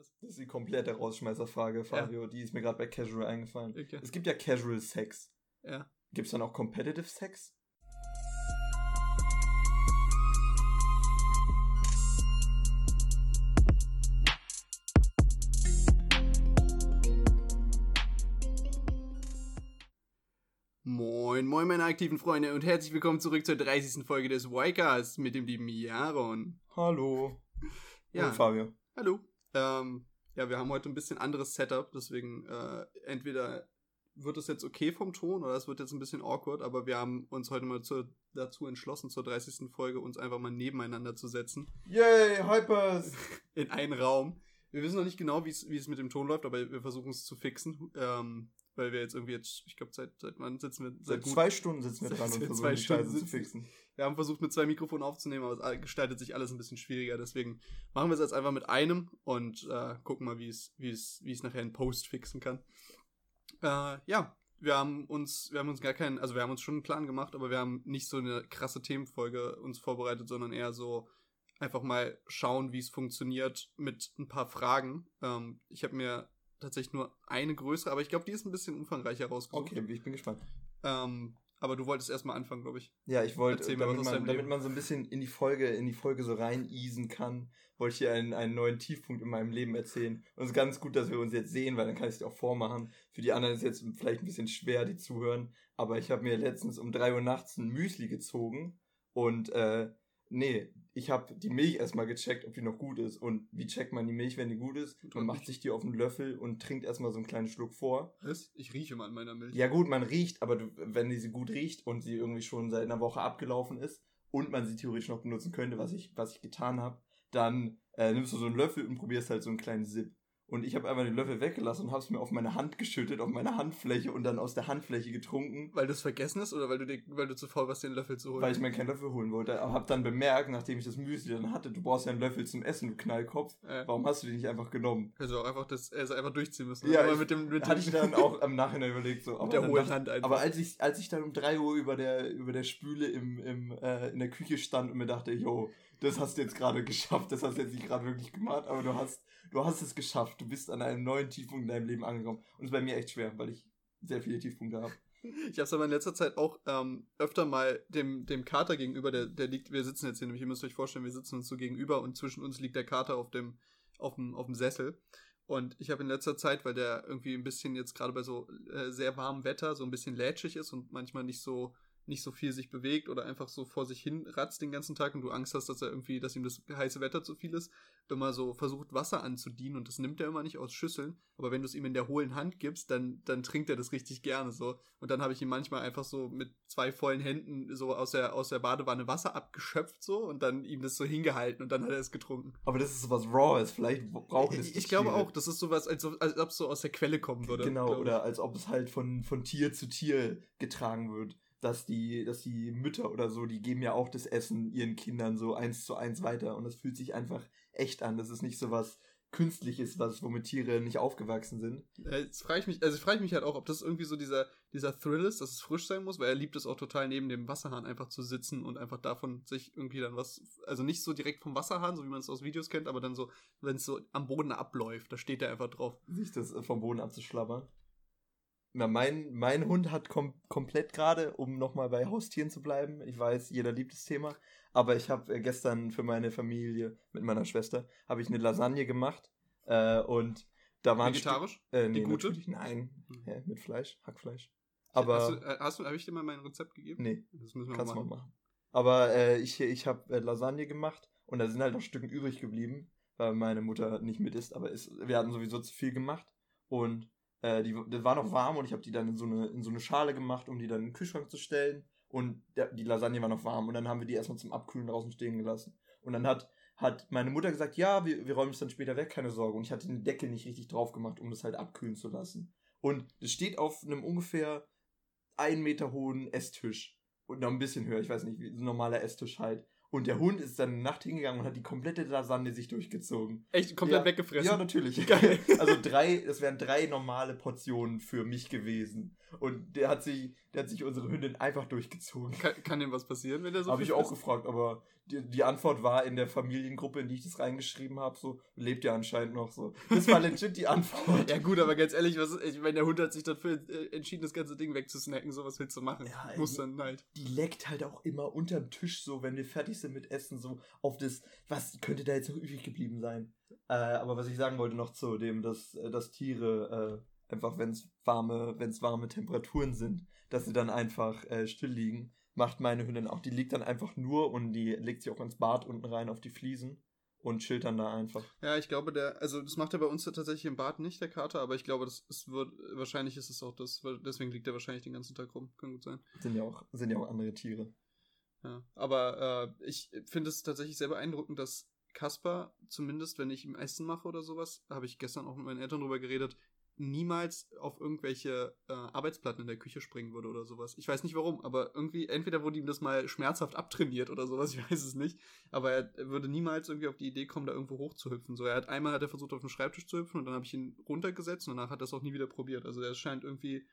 Das ist die komplette Rausschmeißerfrage, Fabio. Ja. Die ist mir gerade bei Casual eingefallen. Okay. Es gibt ja Casual Sex. Ja. Gibt es dann auch Competitive Sex? Moin, moin meine aktiven Freunde und herzlich willkommen zurück zur 30. Folge des Ycast mit dem lieben Jaron. Hallo. Ja. Hallo Fabio. Hallo. Ähm, ja, wir haben heute ein bisschen anderes Setup, deswegen äh, entweder wird es jetzt okay vom Ton oder es wird jetzt ein bisschen awkward, aber wir haben uns heute mal zu, dazu entschlossen, zur 30. Folge uns einfach mal nebeneinander zu setzen. Yay, Hypers! In einen Raum. Wir wissen noch nicht genau, wie es mit dem Ton läuft, aber wir versuchen es zu fixen. Ähm, weil wir jetzt irgendwie jetzt, ich glaube, seit, seit wann sitzen wir? Seit, seit gut, zwei Stunden sitzen wir dran und versuchen die Scheiße zu fixen. Wir haben versucht, mit zwei Mikrofonen aufzunehmen, aber es gestaltet sich alles ein bisschen schwieriger. Deswegen machen wir es jetzt einfach mit einem und äh, gucken mal, wie es, wie es, wie es nachher in Post fixen kann. Äh, ja, wir haben uns, wir haben uns gar keinen, also wir haben uns schon einen Plan gemacht, aber wir haben nicht so eine krasse Themenfolge uns vorbereitet, sondern eher so einfach mal schauen, wie es funktioniert mit ein paar Fragen. Ähm, ich habe mir tatsächlich nur eine größere, aber ich glaube, die ist ein bisschen umfangreicher rausgesucht. Okay, ich bin gespannt. Ähm, aber du wolltest erstmal anfangen, glaube ich. Ja, ich wollte, damit, man, damit man so ein bisschen in die Folge, in die Folge so rein easen kann, wollte ich hier einen, einen neuen Tiefpunkt in meinem Leben erzählen. Und es ist ganz gut, dass wir uns jetzt sehen, weil dann kann ich es dir auch vormachen. Für die anderen ist es jetzt vielleicht ein bisschen schwer, die zuhören. Aber ich habe mir letztens um drei Uhr nachts ein Müsli gezogen und äh, Nee, ich habe die Milch erstmal gecheckt, ob die noch gut ist. Und wie checkt man die Milch, wenn die gut ist? Man macht sich die auf einen Löffel und trinkt erstmal so einen kleinen Schluck vor. Was? Ich rieche mal an meiner Milch. Ja gut, man riecht, aber du, wenn die sie gut riecht und sie irgendwie schon seit einer Woche abgelaufen ist und man sie theoretisch noch benutzen könnte, was ich, was ich getan habe, dann äh, nimmst du so einen Löffel und probierst halt so einen kleinen Sip. Und ich habe einfach den Löffel weggelassen und habe es mir auf meine Hand geschüttet, auf meine Handfläche und dann aus der Handfläche getrunken. Weil du es vergessen hast oder weil du, dir, weil du zu faul warst, den Löffel zu holen? Weil ich mir keinen Löffel holen wollte. Aber habe dann bemerkt, nachdem ich das Müsli dann hatte, du brauchst ja einen Löffel zum Essen, du Knallkopf. Äh. Warum hast du den nicht einfach genommen? Also auch einfach das, also einfach durchziehen müssen. Ja, aber mit dem, mit hatte ich dann auch am Nachhinein überlegt, so. mit der hohen Hand einfach. Aber als ich, als ich dann um drei Uhr über der, über der Spüle im, im, äh, in der Küche stand und mir dachte, yo, das hast du jetzt gerade geschafft, das hast du jetzt nicht gerade wirklich gemacht, aber du hast, du hast es geschafft. Du bist an einem neuen Tiefpunkt in deinem Leben angekommen. Und es ist bei mir echt schwer, weil ich sehr viele Tiefpunkte habe. Ich habe es aber in letzter Zeit auch ähm, öfter mal dem, dem Kater gegenüber, der, der liegt, wir sitzen jetzt hier nämlich, ihr müsst euch vorstellen, wir sitzen uns so gegenüber und zwischen uns liegt der Kater auf dem, auf dem, auf dem Sessel. Und ich habe in letzter Zeit, weil der irgendwie ein bisschen jetzt gerade bei so äh, sehr warmem Wetter so ein bisschen lätschig ist und manchmal nicht so nicht so viel sich bewegt oder einfach so vor sich hin ratzt den ganzen Tag und du Angst hast, dass er irgendwie, dass ihm das heiße Wetter zu viel ist, immer so versucht, Wasser anzudienen und das nimmt er immer nicht aus Schüsseln. Aber wenn du es ihm in der hohlen Hand gibst, dann, dann trinkt er das richtig gerne so. Und dann habe ich ihm manchmal einfach so mit zwei vollen Händen so aus der, aus der Badewanne Wasser abgeschöpft so und dann ihm das so hingehalten und dann hat er es getrunken. Aber das ist sowas Raws, vielleicht braucht es Ich, ich glaube auch, das ist sowas, als, als ob es so aus der Quelle kommen würde. Genau, oder als ob es halt von, von Tier zu Tier getragen wird dass die, dass die Mütter oder so, die geben ja auch das Essen ihren Kindern so eins zu eins weiter und das fühlt sich einfach echt an. Das ist nicht so was Künstliches, was, womit Tiere nicht aufgewachsen sind. Jetzt frage ich mich, also frage ich mich halt auch, ob das irgendwie so dieser, dieser Thrill ist, dass es frisch sein muss, weil er liebt es auch total neben dem Wasserhahn einfach zu sitzen und einfach davon sich irgendwie dann was, also nicht so direkt vom Wasserhahn, so wie man es aus Videos kennt, aber dann so, wenn es so am Boden abläuft, da steht er einfach drauf. Sich das vom Boden abzuschlabbern. Na, mein, mein Hund hat kom komplett gerade, um nochmal bei Haustieren zu bleiben. Ich weiß, jeder liebt das Thema. Aber ich habe äh, gestern für meine Familie mit meiner Schwester habe ich eine Lasagne gemacht. Äh, und da waren Vegetarisch? Äh, nee, Die gute? Nein, mhm. ja, mit Fleisch, Hackfleisch. Aber hast du, äh, hast du, habe ich dir mal mein Rezept gegeben? Nee, das müssen wir kannst mal machen. machen. Aber äh, ich, ich habe äh, Lasagne gemacht und da sind halt noch Stücken übrig geblieben, weil meine Mutter nicht mit isst. Aber ist, wir hatten sowieso zu viel gemacht und äh, die, die war noch warm und ich habe die dann in so, eine, in so eine Schale gemacht, um die dann in den Kühlschrank zu stellen. Und der, die Lasagne war noch warm und dann haben wir die erstmal zum Abkühlen draußen stehen gelassen. Und dann hat, hat meine Mutter gesagt, ja, wir, wir räumen es dann später weg, keine Sorge. Und ich hatte den Deckel nicht richtig drauf gemacht, um das halt abkühlen zu lassen. Und es steht auf einem ungefähr einen Meter hohen Esstisch. Und noch ein bisschen höher, ich weiß nicht, wie ein normaler Esstisch halt. Und der Hund ist dann eine Nacht hingegangen und hat die komplette Lasagne sich durchgezogen. Echt komplett ja, weggefressen? Ja, natürlich. Geil. Also drei, das wären drei normale Portionen für mich gewesen. Und der hat sich, der hat sich unsere Hündin einfach durchgezogen. Kann, kann dem was passieren, wenn der so Habe ich auch frisst? gefragt, aber die, die Antwort war in der Familiengruppe, in die ich das reingeschrieben habe, so, lebt ja anscheinend noch so. Das war legit die Antwort. Ja gut, aber ganz ehrlich, was, ich meine, der Hund hat sich dafür äh, entschieden, das ganze Ding wegzusnacken, so was willst du machen? Ja, Muss dann halt. Die leckt halt auch immer unterm Tisch so, wenn wir fertig sind mit Essen, so auf das, was könnte da jetzt noch übrig geblieben sein? Äh, aber was ich sagen wollte noch zu dem, dass, äh, dass Tiere äh, einfach, wenn es warme, wenn es warme Temperaturen sind, dass sie dann einfach äh, still liegen, macht meine Hündin auch. Die liegt dann einfach nur und die legt sich auch ins Bad unten rein auf die Fliesen und chillt dann da einfach. Ja, ich glaube, der, also das macht er bei uns tatsächlich im Bad nicht, der Kater, aber ich glaube, das ist, wird, wahrscheinlich ist es auch das, deswegen liegt er wahrscheinlich den ganzen Tag rum. Kann gut sein. Sind ja auch, sind ja auch andere Tiere. Ja. Aber äh, ich finde es tatsächlich sehr beeindruckend, dass Kasper, zumindest wenn ich ihm Essen mache oder sowas, habe ich gestern auch mit meinen Eltern drüber geredet, niemals auf irgendwelche äh, Arbeitsplatten in der Küche springen würde oder sowas. Ich weiß nicht warum, aber irgendwie, entweder wurde ihm das mal schmerzhaft abtrainiert oder sowas, ich weiß es nicht. Aber er würde niemals irgendwie auf die Idee kommen, da irgendwo hochzuhüpfen. So, er hat einmal hat er versucht, auf den Schreibtisch zu hüpfen und dann habe ich ihn runtergesetzt und danach hat er es auch nie wieder probiert. Also er scheint irgendwie.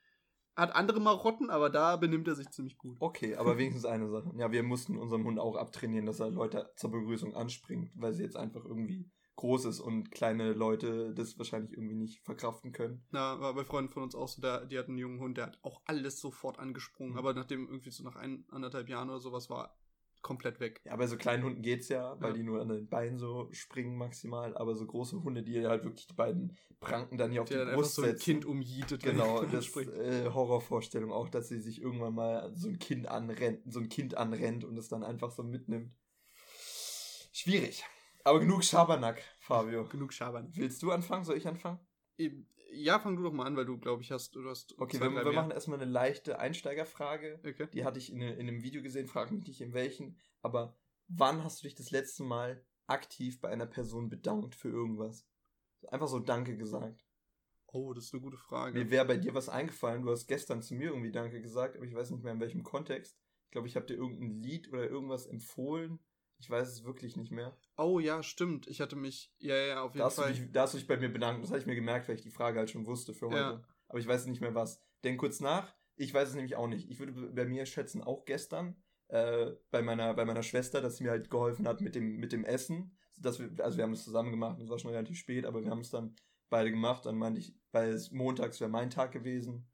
Hat andere Marotten, aber da benimmt er sich ziemlich gut. Okay, aber wenigstens eine Sache. Ja, wir mussten unserem Hund auch abtrainieren, dass er Leute zur Begrüßung anspringt, weil sie jetzt einfach irgendwie groß ist und kleine Leute das wahrscheinlich irgendwie nicht verkraften können. Na, war bei Freunden von uns auch so, der, die hatten einen jungen Hund, der hat auch alles sofort angesprungen, Mhm. aber nachdem irgendwie so nach ein, anderthalb Jahren oder sowas war, komplett weg. Ja, bei so kleinen Hunden geht's ja, weil Ja. die nur an den Beinen so springen maximal, aber so große Hunde, die halt wirklich die beiden Pranken dann hier auf die dann Brust so ein setzen. Kind umjietet, wenn Genau, das äh, Horrorvorstellung auch, dass sie sich irgendwann mal so ein Kind anrennt, so ein Kind anrennt und es dann einfach so mitnimmt. Schwierig. Aber genug Schabernack, Fabio. Genug Schabern. Willst du anfangen? Soll ich anfangen? Eben, Ja, fang du doch mal an, weil du, glaube ich, hast, du hast Okay, wir, wir machen erstmal eine leichte Einsteigerfrage. Okay. Die hatte ich in, in einem Video gesehen, frag mich nicht in welchen. Aber wann hast du dich das letzte Mal aktiv bei einer Person bedankt für irgendwas? Einfach so Danke gesagt. Oh, das ist eine gute Frage. Mir wäre bei dir was eingefallen. Du hast gestern zu mir irgendwie Danke gesagt, aber ich weiß nicht mehr in welchem Kontext. Ich glaube, ich habe dir irgendein Lied oder irgendwas empfohlen. Ich weiß es wirklich nicht mehr. Oh ja, stimmt. Ich hatte mich, ja, ja, auf jeden Da Fall. dich, da hast du dich bei mir bedankt. Das habe ich mir gemerkt, weil ich die Frage halt schon wusste für heute. Ja. Aber ich weiß nicht mehr was. Denk kurz nach. Ich weiß es nämlich auch nicht. Ich würde bei mir schätzen, auch gestern, äh, bei, meiner, bei meiner Schwester, dass sie mir halt geholfen hat mit dem, mit dem Essen. Dass wir, also wir haben es zusammen gemacht, es war schon relativ spät, aber wir haben es dann beide gemacht. Dann meinte ich, weil es montags wäre mein Tag gewesen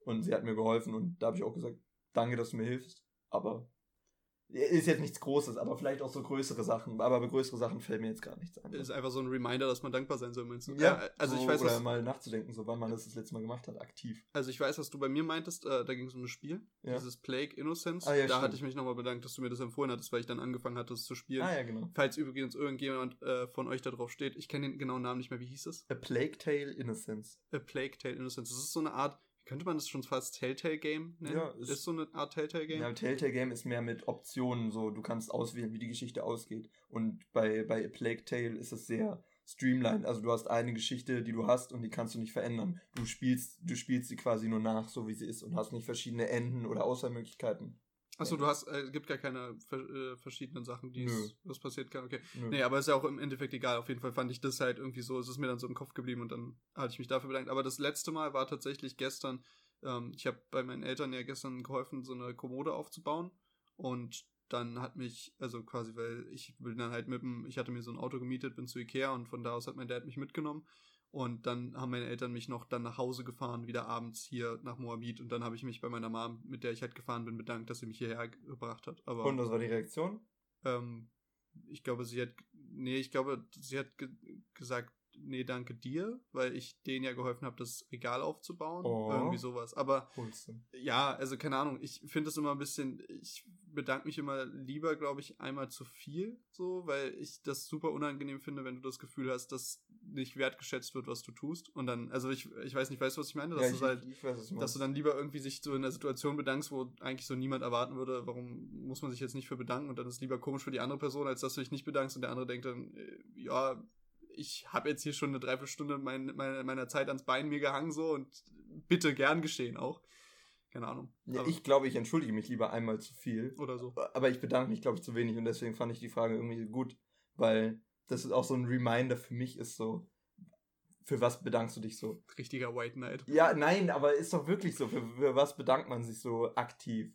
und sie hat mir geholfen und da habe ich auch gesagt, danke, dass du mir hilfst. Aber ist jetzt nichts Großes, aber vielleicht auch so größere Sachen. Aber bei größere Sachen fällt mir jetzt gar nichts ein. ist einfach so ein Reminder, dass man dankbar sein soll, meinst du? Ja, also so, ich weiß, oder was, mal nachzudenken, so wann man das das letzte Mal gemacht hat, aktiv. also ich weiß, was du bei mir meintest, äh, da ging es um das Spiel, Ja. dieses Plague Innocence. Ah, ja, da stimmt. hatte ich mich nochmal bedankt, dass du mir das empfohlen hattest, weil ich dann angefangen hatte, es zu spielen. Ah ja, genau. Falls übrigens irgendjemand äh, von euch da drauf steht, ich kenne den genauen Namen nicht mehr, wie hieß es? A Plague Tale Innocence. A Plague Tale Innocence. Das ist so eine Art, könnte man das schon fast Telltale Game nennen? Ja, ist, ist- so eine Art Telltale Game. Ja, Telltale Game ist mehr mit Optionen, so du kannst auswählen, wie die Geschichte ausgeht. Und bei, bei A Plague Tale ist es sehr streamlined. Also du hast eine Geschichte, die du hast und die kannst du nicht verändern. Du spielst, du spielst sie quasi nur nach, so wie sie ist und hast nicht verschiedene Enden oder Auswahlmöglichkeiten. Achso, du hast, äh, gibt gar keine äh, verschiedenen Sachen, die es- was passiert kann. Okay. Nö. Nee, aber ist ja auch im Endeffekt egal. Auf jeden Fall fand ich das halt irgendwie so, es ist mir dann so im Kopf geblieben und dann hatte ich mich dafür bedankt. Aber das letzte Mal war tatsächlich gestern, ähm, ich habe bei meinen Eltern ja gestern geholfen, so eine Kommode aufzubauen und dann hat mich, also quasi, weil ich bin dann halt mit dem, ich hatte mir so ein Auto gemietet, bin zu Ikea und von da aus hat mein Dad mich mitgenommen und dann haben meine Eltern mich noch dann nach Hause gefahren, wieder abends hier nach Moabit und dann habe ich mich bei meiner Mom, mit der ich halt gefahren bin, bedankt, dass sie mich hierher gebracht hat. Aber Und was war die Reaktion? ähm, ich glaube, sie hat, nee, ich glaube, sie hat ge gesagt, nee, danke dir, weil ich denen ja geholfen habe, das Regal aufzubauen. Oh. Irgendwie sowas. Aber Wholesome. ja, also keine Ahnung, ich finde es immer ein bisschen, ich bedanke mich immer lieber, glaube ich, einmal zu viel, so, weil ich das super unangenehm finde, wenn du das Gefühl hast, dass nicht wertgeschätzt wird, was du tust. Und dann, also ich, ich weiß nicht, weißt du, was ich meine? Dass Ja, du ich, halt du dass du dann lieber irgendwie sich so in einer Situation bedankst, wo eigentlich so niemand erwarten würde, warum muss man sich jetzt nicht für bedanken und dann ist es lieber komisch für die andere Person, als dass du dich nicht bedankst und der andere denkt dann, äh, ja, ich habe jetzt hier schon eine Dreiviertelstunde mein, meine, meiner Zeit ans Bein mir gehangen so und bitte gern geschehen auch. keine Ahnung. Ja, ich glaube, ich entschuldige mich lieber einmal zu viel. Oder so. Aber ich bedanke mich, glaube ich, zu wenig und deswegen fand ich die Frage irgendwie gut, weil das ist auch so ein Reminder für mich ist so, für was bedankst du dich so? Richtiger White Knight. Ja, nein, aber ist doch wirklich so, für, für was bedankt man sich so aktiv?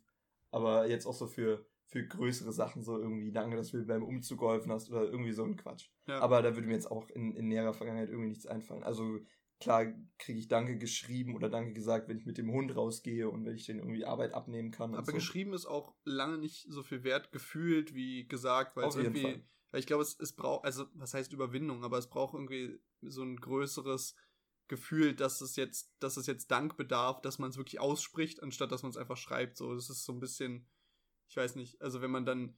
Aber jetzt auch so für, für größere Sachen, so irgendwie, danke, dass du mir beim Umzug geholfen hast oder irgendwie so ein Quatsch. Ja. Aber da würde mir jetzt auch in, in näherer Vergangenheit irgendwie nichts einfallen. Also klar kriege ich Danke geschrieben oder Danke gesagt, wenn ich mit dem Hund rausgehe und wenn ich den irgendwie Arbeit abnehmen kann. Aber so. geschrieben ist auch lange nicht so viel wert gefühlt wie gesagt, weil Auf es irgendwie, Fall. weil ich glaube, es, es braucht, also was heißt Überwindung, aber es braucht irgendwie so ein größeres Gefühl, dass es jetzt, dass es jetzt Dank bedarf, dass man es wirklich ausspricht, anstatt dass man es einfach schreibt. So, das ist so ein bisschen, ich weiß nicht, also wenn man dann,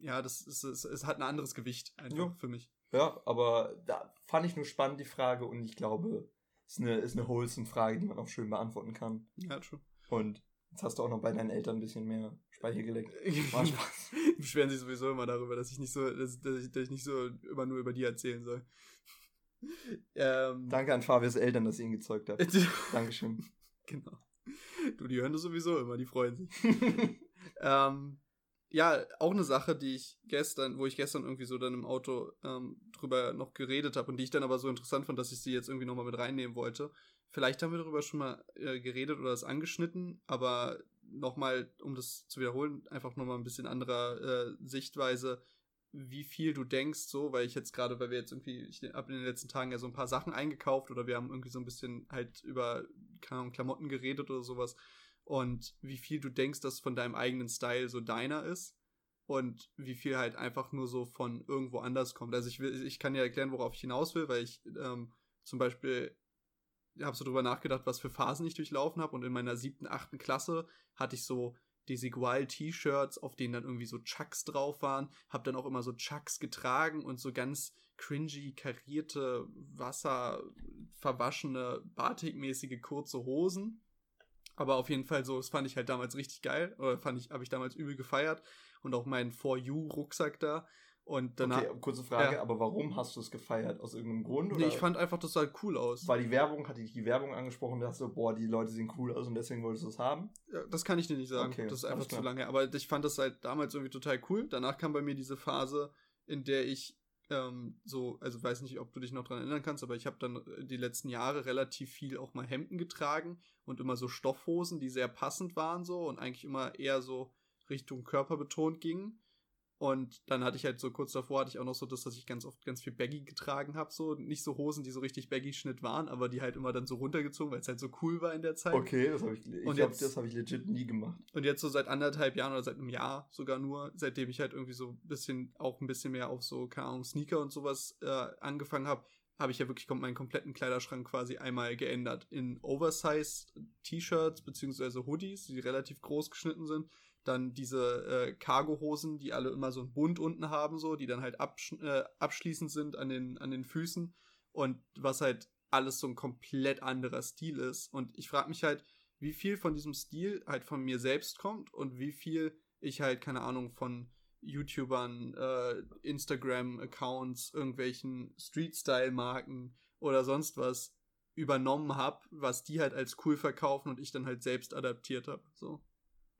ja, das ist, es, es hat ein anderes Gewicht einfach Ja. für mich. Ja, aber da fand ich nur spannend die Frage und ich glaube, ist eine, ist eine wholesome Frage, die man auch schön beantworten kann. Ja, schon. Und jetzt hast du auch noch bei deinen Eltern ein bisschen mehr Speicher gelegt. War Spaß. beschweren sich sowieso immer darüber, dass ich nicht so, dass, dass, ich, dass ich nicht so immer nur über die erzählen soll. ähm, Danke an Fabius Eltern, dass ihr ihn gezeugt habt. Dankeschön. genau. Du, die hören das sowieso immer, die freuen sich. Ähm, ja, auch eine Sache, die ich gestern, wo ich gestern irgendwie so dann im Auto ähm, drüber noch geredet habe und die ich dann aber so interessant fand, dass ich sie jetzt irgendwie nochmal mit reinnehmen wollte. Vielleicht haben wir darüber schon mal äh, geredet oder es angeschnitten, aber nochmal, um das zu wiederholen, einfach nochmal ein bisschen anderer äh, Sichtweise, wie viel du denkst, so, weil ich jetzt gerade, weil wir jetzt irgendwie, ich habe in den letzten Tagen ja so ein paar Sachen eingekauft oder wir haben irgendwie so ein bisschen halt über, keine Ahnung, Klamotten geredet oder sowas und wie viel du denkst, dass von deinem eigenen Style so deiner ist und wie viel halt einfach nur so von irgendwo anders kommt. Also ich will, ich kann ja erklären, worauf ich hinaus will, weil ich ähm, zum Beispiel habe so drüber nachgedacht, was für Phasen ich durchlaufen habe und in meiner siebten, achten Klasse hatte ich so Desigual-T-Shirts, auf denen dann irgendwie so Chucks drauf waren, habe dann auch immer so Chucks getragen und so ganz cringy, karierte, wasserverwaschene, batikmäßige kurze Hosen. Aber auf jeden Fall so, das fand ich halt damals richtig geil. Oder fand ich, habe ich damals übel gefeiert. Und auch meinen For You-Rucksack da. Und danach. okay, kurze Frage, Ja. aber warum hast du es gefeiert? Aus irgendeinem Grund? nee, ich fand einfach, das sah cool aus. war die Werbung, hatte ich die Werbung angesprochen, dass so, boah, die Leute sehen cool aus und deswegen wolltest du es haben? Ja, das kann ich dir nicht sagen. Okay, das ist einfach zu lange. Aber ich fand das halt damals irgendwie total cool. Danach kam bei mir diese Phase, in der ich ähm, so, also weiß nicht, ob du dich noch dran erinnern kannst, aber ich habe dann äh, die letzten Jahre relativ viel auch mal Hemden getragen und immer so Stoffhosen, die sehr passend waren so und eigentlich immer eher so Richtung Körper betont gingen. Und dann hatte ich halt so kurz davor hatte ich auch noch so das, dass ich ganz oft ganz viel Baggy getragen habe, so nicht so Hosen, die so richtig Baggy Schnitt waren, aber die halt immer dann so runtergezogen, weil es halt so cool war in der Zeit. Okay, das habe ich, ich Und glaube, jetzt- das habe ich legit nie gemacht. Und jetzt so seit anderthalb Jahren oder seit einem Jahr sogar nur, seitdem ich halt irgendwie so ein bisschen, auch ein bisschen mehr auf so, keine Ahnung, Sneaker und sowas äh, angefangen habe, habe ich ja wirklich meinen kompletten Kleiderschrank quasi einmal geändert. In Oversize T-Shirts beziehungsweise Hoodies, die relativ groß geschnitten sind. Dann diese äh, Cargo-Hosen, die alle immer so einen Bund unten haben, so, die dann halt absch äh, abschließend sind an den, an den Füßen. Und was halt alles so ein komplett anderer Stil ist. Und ich frage mich halt, wie viel von diesem Stil halt von mir selbst kommt und wie viel ich halt, keine Ahnung, von YouTubern, äh, Instagram-Accounts, irgendwelchen Street-Style-Marken oder sonst was übernommen habe, was die halt als cool verkaufen und ich dann halt selbst adaptiert habe. So.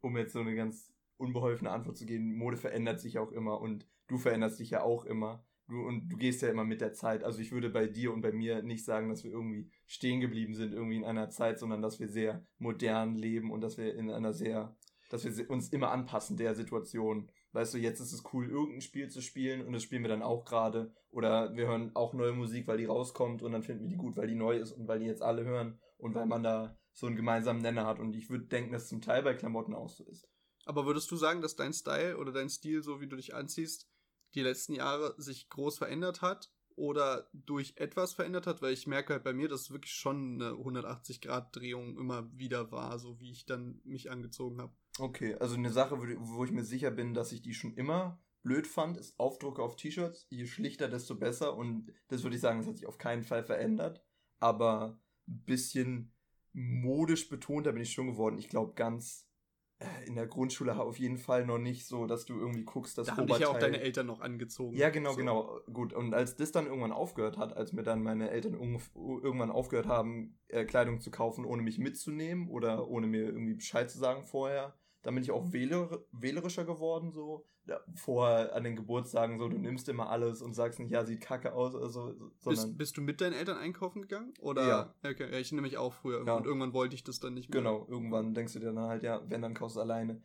Um jetzt so eine ganz unbeholfene Antwort zu geben, Mode verändert sich auch immer und du veränderst dich ja auch immer. Du, und du gehst ja immer mit der Zeit. Also ich würde bei dir und bei mir nicht sagen, dass wir irgendwie stehen geblieben sind, irgendwie in einer Zeit, sondern dass wir sehr modern leben und dass wir in einer sehr, dass wir uns immer anpassen der Situation. Weißt du, jetzt ist es cool, irgendein Spiel zu spielen und das spielen wir dann auch gerade. Oder wir hören auch neue Musik, weil die rauskommt und dann finden wir die gut, weil die neu ist und weil die jetzt alle hören und weil man da so einen gemeinsamen Nenner hat. Und ich würde denken, dass es zum Teil bei Klamotten auch so ist. Aber würdest du sagen, dass dein Style oder dein Stil, so wie du dich anziehst, die letzten Jahre sich groß verändert hat oder durch etwas verändert hat? Weil ich merke halt bei mir, dass es wirklich schon eine 180-Grad-Drehung immer wieder war, so wie ich dann mich angezogen habe. Okay, also eine Sache, wo- ich mir sicher bin, dass ich die schon immer blöd fand, ist Aufdrucke auf T-Shirts. Je schlichter, desto besser. Und das würde ich sagen, das hat sich auf keinen Fall verändert. Aber ein bisschen modisch betonter bin ich schon geworden. Ich glaube, ganz äh, in der Grundschule auf jeden Fall noch nicht so, dass du irgendwie guckst, dass Da haben dich ja auch deine Eltern noch angezogen. Ja, genau, So. genau. Gut. Und als das dann irgendwann aufgehört hat, als mir dann meine Eltern irgendwann aufgehört haben, äh, Kleidung zu kaufen, ohne mich mitzunehmen oder ohne mir irgendwie Bescheid zu sagen vorher, dann bin ich auch wähler wählerischer geworden, so. Vorher an den Geburtstagen so, du nimmst immer alles und sagst nicht, ja, sieht kacke aus oder so, sondern. Bist, bist du mit deinen Eltern einkaufen gegangen? Oder? Ja. Okay, ja, ich nämlich auch früher. Ja. Und irgendwann wollte ich das dann nicht mehr. Genau, irgendwann denkst du dir dann halt, ja, wenn, dann kaufst du alleine.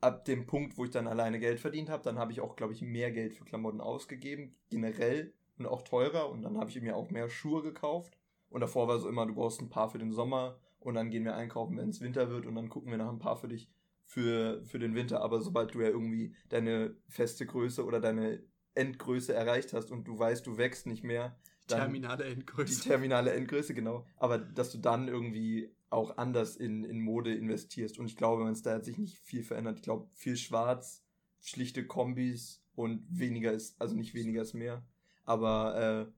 Ab dem Punkt, wo ich dann alleine Geld verdient habe, dann habe ich auch, glaube ich, mehr Geld für Klamotten ausgegeben, generell und auch teurer. Und dann habe ich mir auch mehr Schuhe gekauft. Und davor war so immer, du brauchst ein paar für den Sommer und dann gehen wir einkaufen, wenn es Winter wird und dann gucken wir nach ein paar für dich für, für den Winter. Aber sobald du ja irgendwie deine feste Größe oder deine Endgröße erreicht hast und du weißt, du wächst nicht mehr, dann, Terminale die Endgröße. terminale Endgröße, genau. Aber dass du dann irgendwie auch anders in, in Mode investierst. Und ich glaube, wenn es da hat sich nicht viel verändert. Ich glaube, viel schwarz, schlichte Kombis und weniger ist, also nicht weniger ist mehr, aber äh,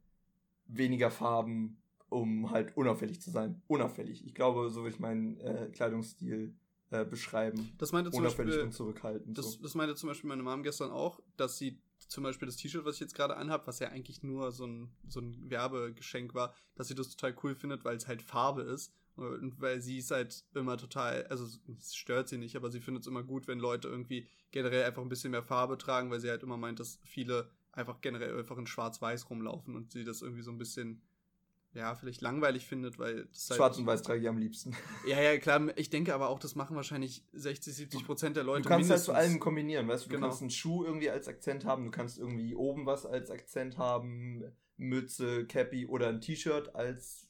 weniger Farben, um halt unauffällig zu sein. Unauffällig. Ich glaube, so würde ich meinen äh, Kleidungsstil äh, beschreiben. Das meinte zum Beispiel, und zurückhaltend. das, so. das meinte zum Beispiel meine Mom gestern auch, dass sie zum Beispiel das T-Shirt, was ich jetzt gerade anhab, was ja eigentlich nur so ein, so ein Werbegeschenk war, dass sie das total cool findet, weil es halt Farbe ist. Und weil sie ist halt immer total, also es stört sie nicht, aber sie findet es immer gut, wenn Leute irgendwie generell einfach ein bisschen mehr Farbe tragen, weil sie halt immer meint, dass viele einfach generell einfach in Schwarz-Weiß rumlaufen und sie das irgendwie so ein bisschen, ja, vielleicht langweilig findet, weil das halt Schwarz und Weiß trage ich am liebsten. Ja, ja, klar. Ich denke aber auch, das machen wahrscheinlich 60, 70 Prozent der Leute. Du kannst halt zu mindestens. allem kombinieren, weißt du? Du Genau. kannst einen Schuh irgendwie als Akzent haben, du kannst irgendwie oben was als Akzent haben, Mütze, Cappy oder ein T-Shirt als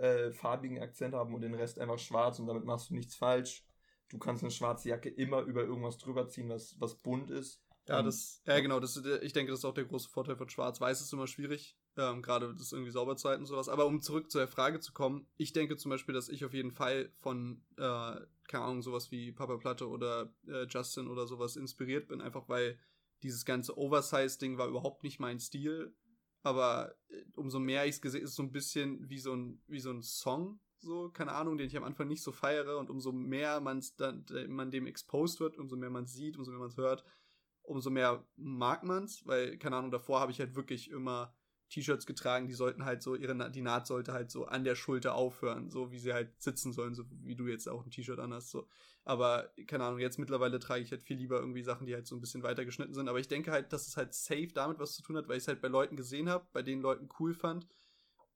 äh, farbigen Akzent haben und den Rest einfach schwarz und damit machst du nichts falsch. Du kannst eine schwarze Jacke immer über irgendwas drüber ziehen, was, was bunt ist. Ja, das, ja, genau. Das, ich denke, das ist auch der große Vorteil von Schwarz-Weiß. ist immer schwierig. Ähm, gerade das irgendwie sauber zu halten und sowas. Aber um zurück zu der Frage zu kommen, ich denke zum Beispiel, dass ich auf jeden Fall von, äh, keine Ahnung, sowas wie Papa Platte oder äh, Justin oder sowas inspiriert bin. Einfach weil dieses ganze Oversize-Ding war überhaupt nicht mein Stil. Aber äh, umso mehr ich es gesehen ist es so ein bisschen wie so ein, wie so ein Song, so, keine Ahnung, den ich am Anfang nicht so feiere. Und umso mehr man's dann, man dem exposed wird, umso mehr man sieht, umso mehr man es hört, umso mehr mag man's, weil, keine Ahnung, davor habe ich halt wirklich immer T-Shirts getragen, die sollten halt so, ihre, die Naht sollte halt so an der Schulter aufhören, so wie sie halt sitzen sollen, so wie du jetzt auch ein T-Shirt anhast, so. Aber, keine Ahnung, jetzt mittlerweile trage ich halt viel lieber irgendwie Sachen, die halt so ein bisschen weiter geschnitten sind. Aber ich denke halt, dass es halt safe damit was zu tun hat, weil ich es halt bei Leuten gesehen habe, bei denen Leuten cool fand.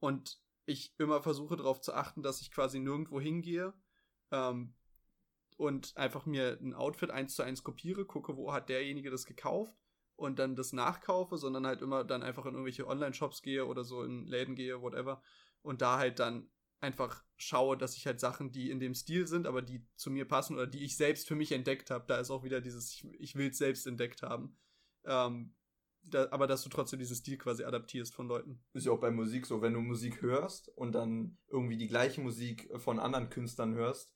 Und ich immer versuche darauf zu achten, dass ich quasi nirgendwo hingehe, ähm, und einfach mir ein Outfit eins zu eins kopiere, gucke, wo hat derjenige das gekauft und dann das nachkaufe, sondern halt immer dann einfach in irgendwelche Online-Shops gehe oder so in Läden gehe, whatever, und da halt dann einfach schaue, dass ich halt Sachen, die in dem Stil sind, aber die zu mir passen oder die ich selbst für mich entdeckt habe, da ist auch wieder dieses, ich, ich will es selbst entdeckt haben, ähm, da, aber dass du trotzdem diesen Stil quasi adaptierst von Leuten. Ist ja auch bei Musik so, wenn du Musik hörst und dann irgendwie die gleiche Musik von anderen Künstlern hörst,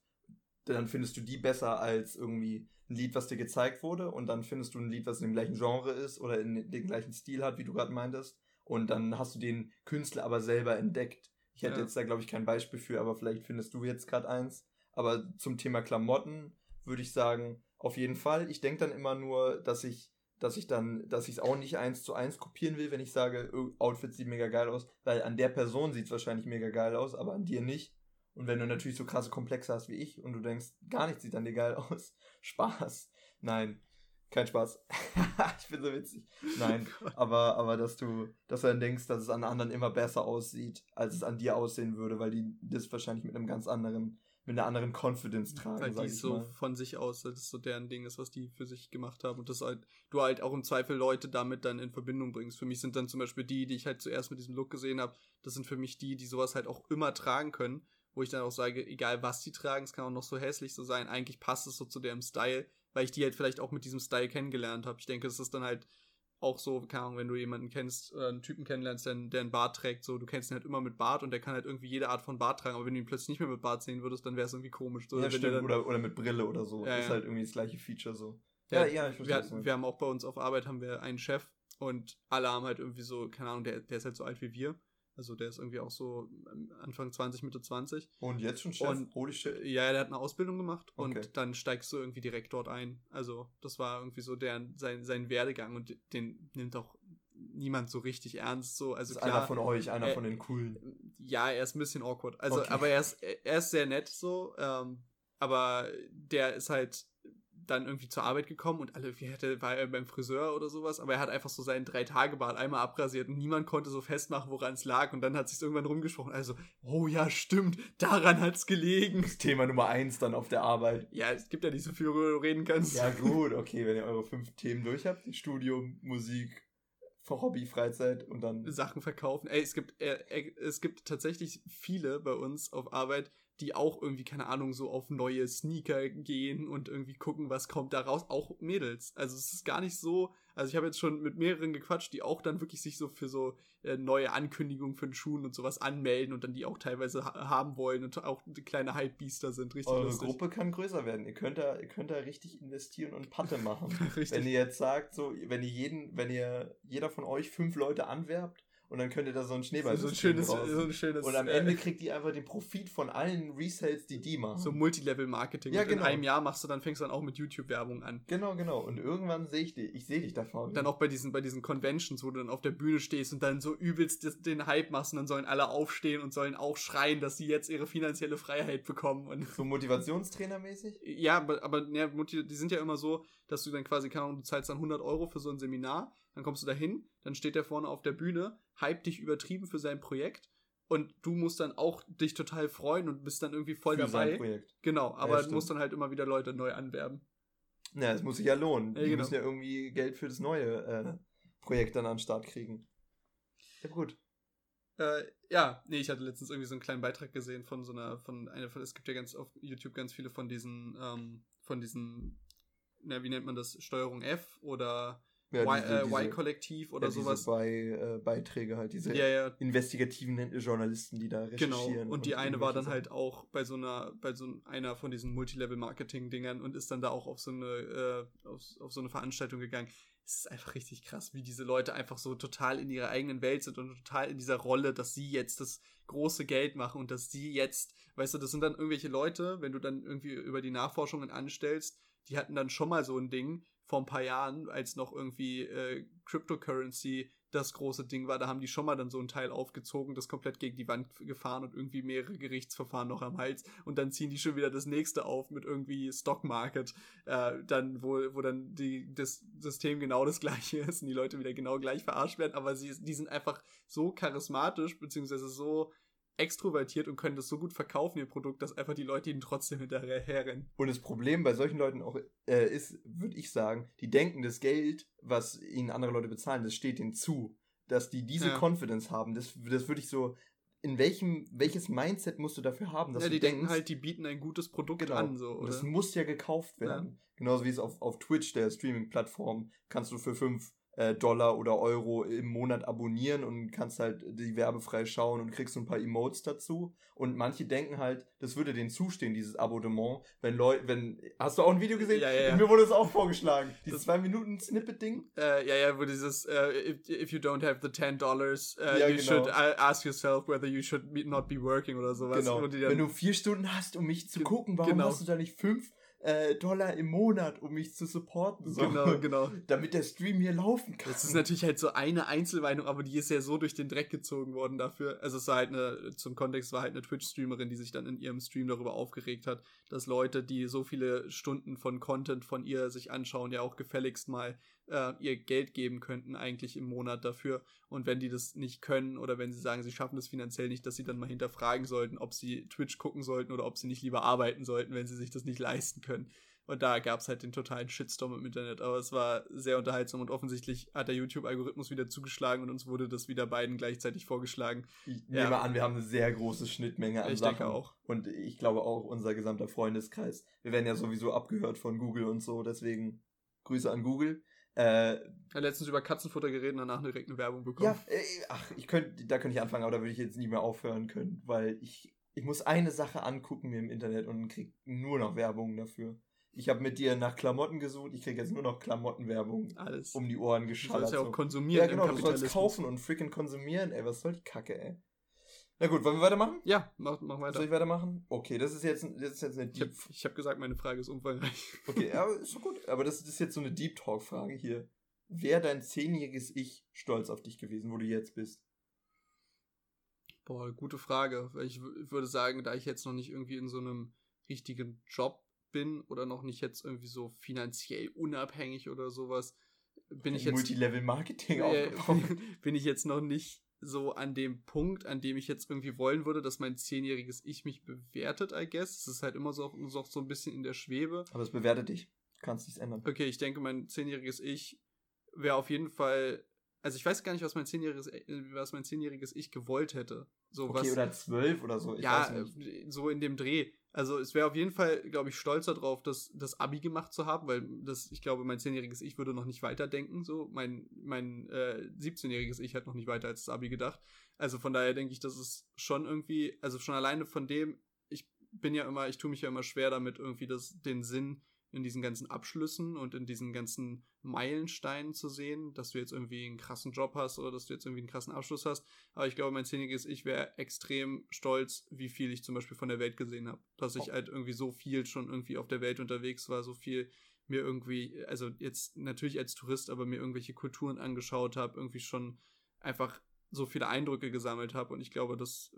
dann findest du die besser als irgendwie ein Lied, was dir gezeigt wurde und dann findest du ein Lied, was in dem gleichen Genre ist oder in den gleichen Stil hat, wie du gerade meintest und dann hast du den Künstler aber selber entdeckt. Ich hätte Ja. jetzt da glaube ich kein Beispiel für, aber vielleicht findest du jetzt gerade eins. Aber zum Thema Klamotten würde ich sagen, auf jeden Fall. Ich denke dann immer nur, dass ich dass ich dann, dass ich es auch nicht eins zu eins kopieren will, wenn ich sage, oh, Outfit sieht mega geil aus, weil an der Person sieht es wahrscheinlich mega geil aus, aber an dir nicht. Und wenn du natürlich so krasse Komplexe hast wie ich und du denkst, gar nichts sieht an dir geil aus, Spaß. Nein, kein Spaß. ich bin so witzig. Nein, aber, aber dass du, dass du dann denkst, dass es an anderen immer besser aussieht, als es an dir aussehen würde, weil die das wahrscheinlich mit einem ganz anderen, mit einer anderen Confidence tragen, Weil die so mal. von sich aus, das ist so deren Ding ist, was die für sich gemacht haben. Und das halt, du halt auch im Zweifel Leute damit dann in Verbindung bringst. Für mich sind dann zum Beispiel die, die ich halt zuerst mit diesem Look gesehen habe, das sind für mich die, die sowas halt auch immer tragen können, wo ich dann auch sage, egal was die tragen, es kann auch noch so hässlich so sein, eigentlich passt es so zu deren Style, weil ich die halt vielleicht auch mit diesem Style kennengelernt habe. Ich denke, es ist dann halt auch so, keine Ahnung, wenn du jemanden kennst, äh, einen Typen kennenlernst, der, der einen Bart trägt, so, du kennst ihn halt immer mit Bart und der kann halt irgendwie jede Art von Bart tragen, aber wenn du ihn plötzlich nicht mehr mit Bart sehen würdest, dann wäre es irgendwie komisch. So, ja, stimmt. dann, Oder, oder mit Brille oder so. Ja, ist ja. halt irgendwie das gleiche Feature so. Ja, Ja, ja, ich verstehe, wir, wir haben auch bei uns auf Arbeit haben wir einen Chef und alle haben halt irgendwie so, keine Ahnung, der, der ist halt so alt wie wir. Also der ist irgendwie auch so ähm, Anfang 20, Mitte 20. Und jetzt schon Chef? Und, Holy shit. Ja, der hat eine Ausbildung gemacht Okay. und dann steigst du irgendwie direkt dort ein. Also das war irgendwie so der, sein, sein Werdegang und den nimmt auch niemand so richtig ernst. So. Also Das ist klar, einer von euch, einer äh, von den coolen. ja, er ist ein bisschen awkward. Also, Okay. aber er ist, er ist sehr nett so. Ähm, aber der ist halt dann irgendwie zur Arbeit gekommen und alle, wie hätte, war er beim Friseur oder sowas, aber er hat einfach so seinen Drei-Tage-Bart einmal abrasiert und niemand konnte so festmachen, woran es lag und dann hat sich irgendwann rumgesprochen. Also, oh ja, stimmt, daran hat's gelegen. Das Thema Nummer eins dann auf der Arbeit. Ja, es gibt ja nicht so viel, worüber du reden kannst. Ja, gut, okay, wenn ihr eure fünf Themen durch habt: Studium, Musik, Hobby, Freizeit und dann. Sachen verkaufen. Ey, es gibt, äh, äh, es gibt tatsächlich viele bei uns auf Arbeit, die auch irgendwie, keine Ahnung, so auf neue Sneaker gehen und irgendwie gucken, was kommt da raus. Auch Mädels. Also es ist gar nicht so. Also ich habe jetzt schon mit mehreren gequatscht, die auch dann wirklich sich so für so äh, neue Ankündigungen für den Schuhen und sowas anmelden und dann die auch teilweise ha haben wollen und auch kleine Hypebeaster sind. Richtig Eure lustig. Gruppe kann größer werden. Ihr könnt da, ihr könnt da richtig investieren und Patte machen. Wenn ihr jetzt sagt, so, wenn ihr jeden, wenn ihr jeder von euch fünf Leute anwerbt und dann könnt ihr da so ein Schneeball so ein schönes, so ein schönes Und am äh, Ende kriegt ihr einfach den Profit von allen Resales, die die machen. so Multilevel-Marketing. Ja, Und genau. In einem Jahr machst du dann, fängst du dann auch mit YouTube-Werbung an. genau, genau. Und irgendwann sehe ich dich, ich sehe dich da vorne. dann auch bei diesen, bei diesen Conventions, wo du dann auf der Bühne stehst und dann so übelst den Hype machst und dann sollen alle aufstehen und sollen auch schreien, dass sie jetzt ihre finanzielle Freiheit bekommen. Und so Motivationstrainer-mäßig? ja, aber, aber ja, die sind ja immer so, dass du dann quasi, keine Ahnung, du zahlst dann 100 Euro für so ein Seminar, dann kommst du da hin, dann steht der vorne auf der Bühne, hype dich übertrieben für sein Projekt und du musst dann auch dich total freuen und bist dann irgendwie voll Für sein dabei. Projekt. Genau, aber du stimmt. musst dann halt immer wieder Leute neu anwerben. Ja, es muss sich ja lohnen. Ja, die genau. müssen ja irgendwie Geld für das neue äh, Projekt dann an den Start kriegen. Ja, gut. Äh, ja, nee, ich hatte letztens irgendwie so einen kleinen Beitrag gesehen von so einer, von einer es gibt ja ganz auf YouTube ganz viele von diesen, ähm, von diesen, na, wie nennt man das, Steuerung F oder Ja, Y- diese- äh, diese- Y-Kollektiv oder ja, diese sowas. Bei, äh, Beiträge halt, diese Ja, ja, investigativen Journalisten, die da genau. recherchieren. Und die eine war dann irgendwelche halt auch bei so einer, bei so einer von diesen Multilevel-Marketing-Dingern und ist dann da auch auf so eine, äh, auf, auf so eine Veranstaltung gegangen. Es ist einfach richtig krass, wie diese Leute einfach so total in ihrer eigenen Welt sind und total in dieser Rolle, dass sie jetzt das große Geld machen und dass sie jetzt, weißt du, das sind dann irgendwelche Leute, wenn du dann irgendwie über die Nachforschungen anstellst, die hatten dann schon mal so ein Ding vor ein paar Jahren, als noch irgendwie äh, Cryptocurrency das große Ding war, da haben die schon mal dann so ein Teil aufgezogen, das komplett gegen die Wand gefahren und irgendwie mehrere Gerichtsverfahren noch am Hals. Und dann ziehen die schon wieder das nächste auf mit irgendwie Stock Market, äh, dann wo, wo dann die, das System genau das gleiche ist und die Leute wieder genau gleich verarscht werden, aber sie, die sind einfach so charismatisch beziehungsweise so extrovertiert und können das so gut verkaufen, ihr Produkt, dass einfach die Leute ihnen trotzdem hinterherrennen. Und das Problem bei solchen Leuten auch äh, ist, würde ich sagen, die denken, das Geld, was ihnen andere Leute bezahlen, das steht ihnen zu. Dass die diese Ja. Confidence haben, das, das würde ich so. In welchem, welches Mindset musst du dafür haben, dass ja, du die denken denkst, halt, die bieten ein gutes Produkt Genau. an, so, oder? das muss ja gekauft werden. Genauso wie es auf, auf Twitch, der Streaming-Plattform, kannst du für 5 äh, Dollar oder Euro im Monat abonnieren und kannst halt die werbefrei schauen und kriegst so ein paar Emotes dazu. Und manche denken halt, das würde denen zustehen, dieses Abonnement, wenn Leute, wenn. Hast du auch ein Video gesehen? Ja, ja, ja. Mir wurde es auch vorgeschlagen. Dieses Das- 2-Minuten-Snippet-Ding. Äh, ja, ja, wo dieses, äh, if, if you don't have the 10 dollars, uh, Ja, you genau. should uh, ask yourself whether you should not be working oder sowas. Genau. Wenn du vier Stunden hast, um mich zu gucken, warum genau. hast du da nicht 5 äh, Dollar im Monat, um mich zu supporten? So. genau, genau. Damit der Stream hier laufen kann. Das ist natürlich halt so eine Einzelmeinung, aber die ist ja so durch den Dreck gezogen worden dafür. Also es war halt eine, zum Kontext war halt eine Twitch-Streamerin, die sich dann in ihrem Stream darüber aufgeregt hat, dass Leute, die so viele Stunden von Content von ihr sich anschauen, ja auch gefälligst mal äh, ihr Geld geben könnten, eigentlich im Monat dafür. Und wenn die das nicht können oder wenn sie sagen, sie schaffen das finanziell nicht, dass sie dann mal hinterfragen sollten, ob sie Twitch gucken sollten oder ob sie nicht lieber arbeiten sollten, wenn sie sich das nicht leisten können. Und da gab es halt den totalen Shitstorm im Internet. Aber es war sehr unterhaltsam und offensichtlich hat der YouTube-Algorithmus wieder zugeschlagen und uns wurde das wieder beiden gleichzeitig vorgeschlagen. Ich Ja. nehme an, wir haben eine sehr große Schnittmenge an Ich Sachen. denke auch. Und ich glaube auch unser gesamter Freundeskreis. Wir werden ja sowieso abgehört von Google und so, deswegen Grüße an Google. Äh, habe letztens über Katzenfutter geredet und danach direkt eine Werbung bekommen. ja, äh, ach, ich könnte, da könnte ich anfangen, aber da würde ich jetzt nie mehr aufhören können, weil ich, ich muss eine Sache angucken mir im Internet und krieg nur noch Werbung dafür. Ich habe mit dir nach Klamotten gesucht, ich kriege jetzt nur noch Klamottenwerbung Alles. um die Ohren du geschallert. sollst ja auch konsumieren Ja, genau, du sollst kaufen und freaking konsumieren, ey, was soll die Kacke, ey? Na gut, wollen wir weitermachen? Ja, mach, mach weiter. Soll ich weitermachen? Okay, das ist jetzt, das ist jetzt eine Ich habe Deep... hab gesagt, meine Frage ist umfangreich. Okay, aber ist so gut. Aber das ist jetzt so eine Deep Talk-Frage hier. Wäre dein zehnjähriges Ich stolz auf dich gewesen, wo du jetzt bist? Boah, gute Frage. Ich würde sagen, da ich jetzt noch nicht irgendwie in so einem richtigen Job bin oder noch nicht jetzt irgendwie so finanziell unabhängig oder sowas, bin ich jetzt Multilevel-Marketing äh, aufgebaut. bin ich jetzt noch nicht so an dem Punkt, an dem ich jetzt irgendwie wollen würde, dass mein zehnjähriges Ich mich bewertet, I guess. Es ist halt immer so, so, so ein bisschen in der Schwebe. Aber es bewertet dich. Du kannst nichts ändern. Okay, ich denke, mein zehnjähriges Ich wäre auf jeden Fall. Also ich weiß gar nicht, was mein zehnjähriges, äh, was mein zehnjähriges Ich gewollt hätte. So Okay, was. oder zwölf oder so. Ich ja, äh, so in dem Dreh. Also es wäre auf jeden Fall, glaube ich, stolzer drauf, das, das Abi gemacht zu haben, weil das, ich glaube, mein zehnjähriges Ich würde noch nicht weiterdenken. So, mein, mein äh, 17-jähriges Ich hat noch nicht weiter als das Abi gedacht. Also von daher denke ich, das ist schon irgendwie, also schon alleine von dem, ich bin ja immer, ich tue mich ja immer schwer damit, irgendwie das, den Sinn in diesen ganzen Abschlüssen und in diesen ganzen Meilensteinen zu sehen, dass du jetzt irgendwie einen krassen Job hast oder dass du jetzt irgendwie einen krassen Abschluss hast. Aber ich glaube, mein zehnjähriges Ich wäre extrem stolz, wie viel ich zum Beispiel von der Welt gesehen habe. Dass ich Oh. halt irgendwie so viel schon irgendwie auf der Welt unterwegs war, so viel mir irgendwie, also jetzt natürlich als Tourist, aber mir irgendwelche Kulturen angeschaut habe, irgendwie schon einfach so viele Eindrücke gesammelt habe. Und ich glaube, dass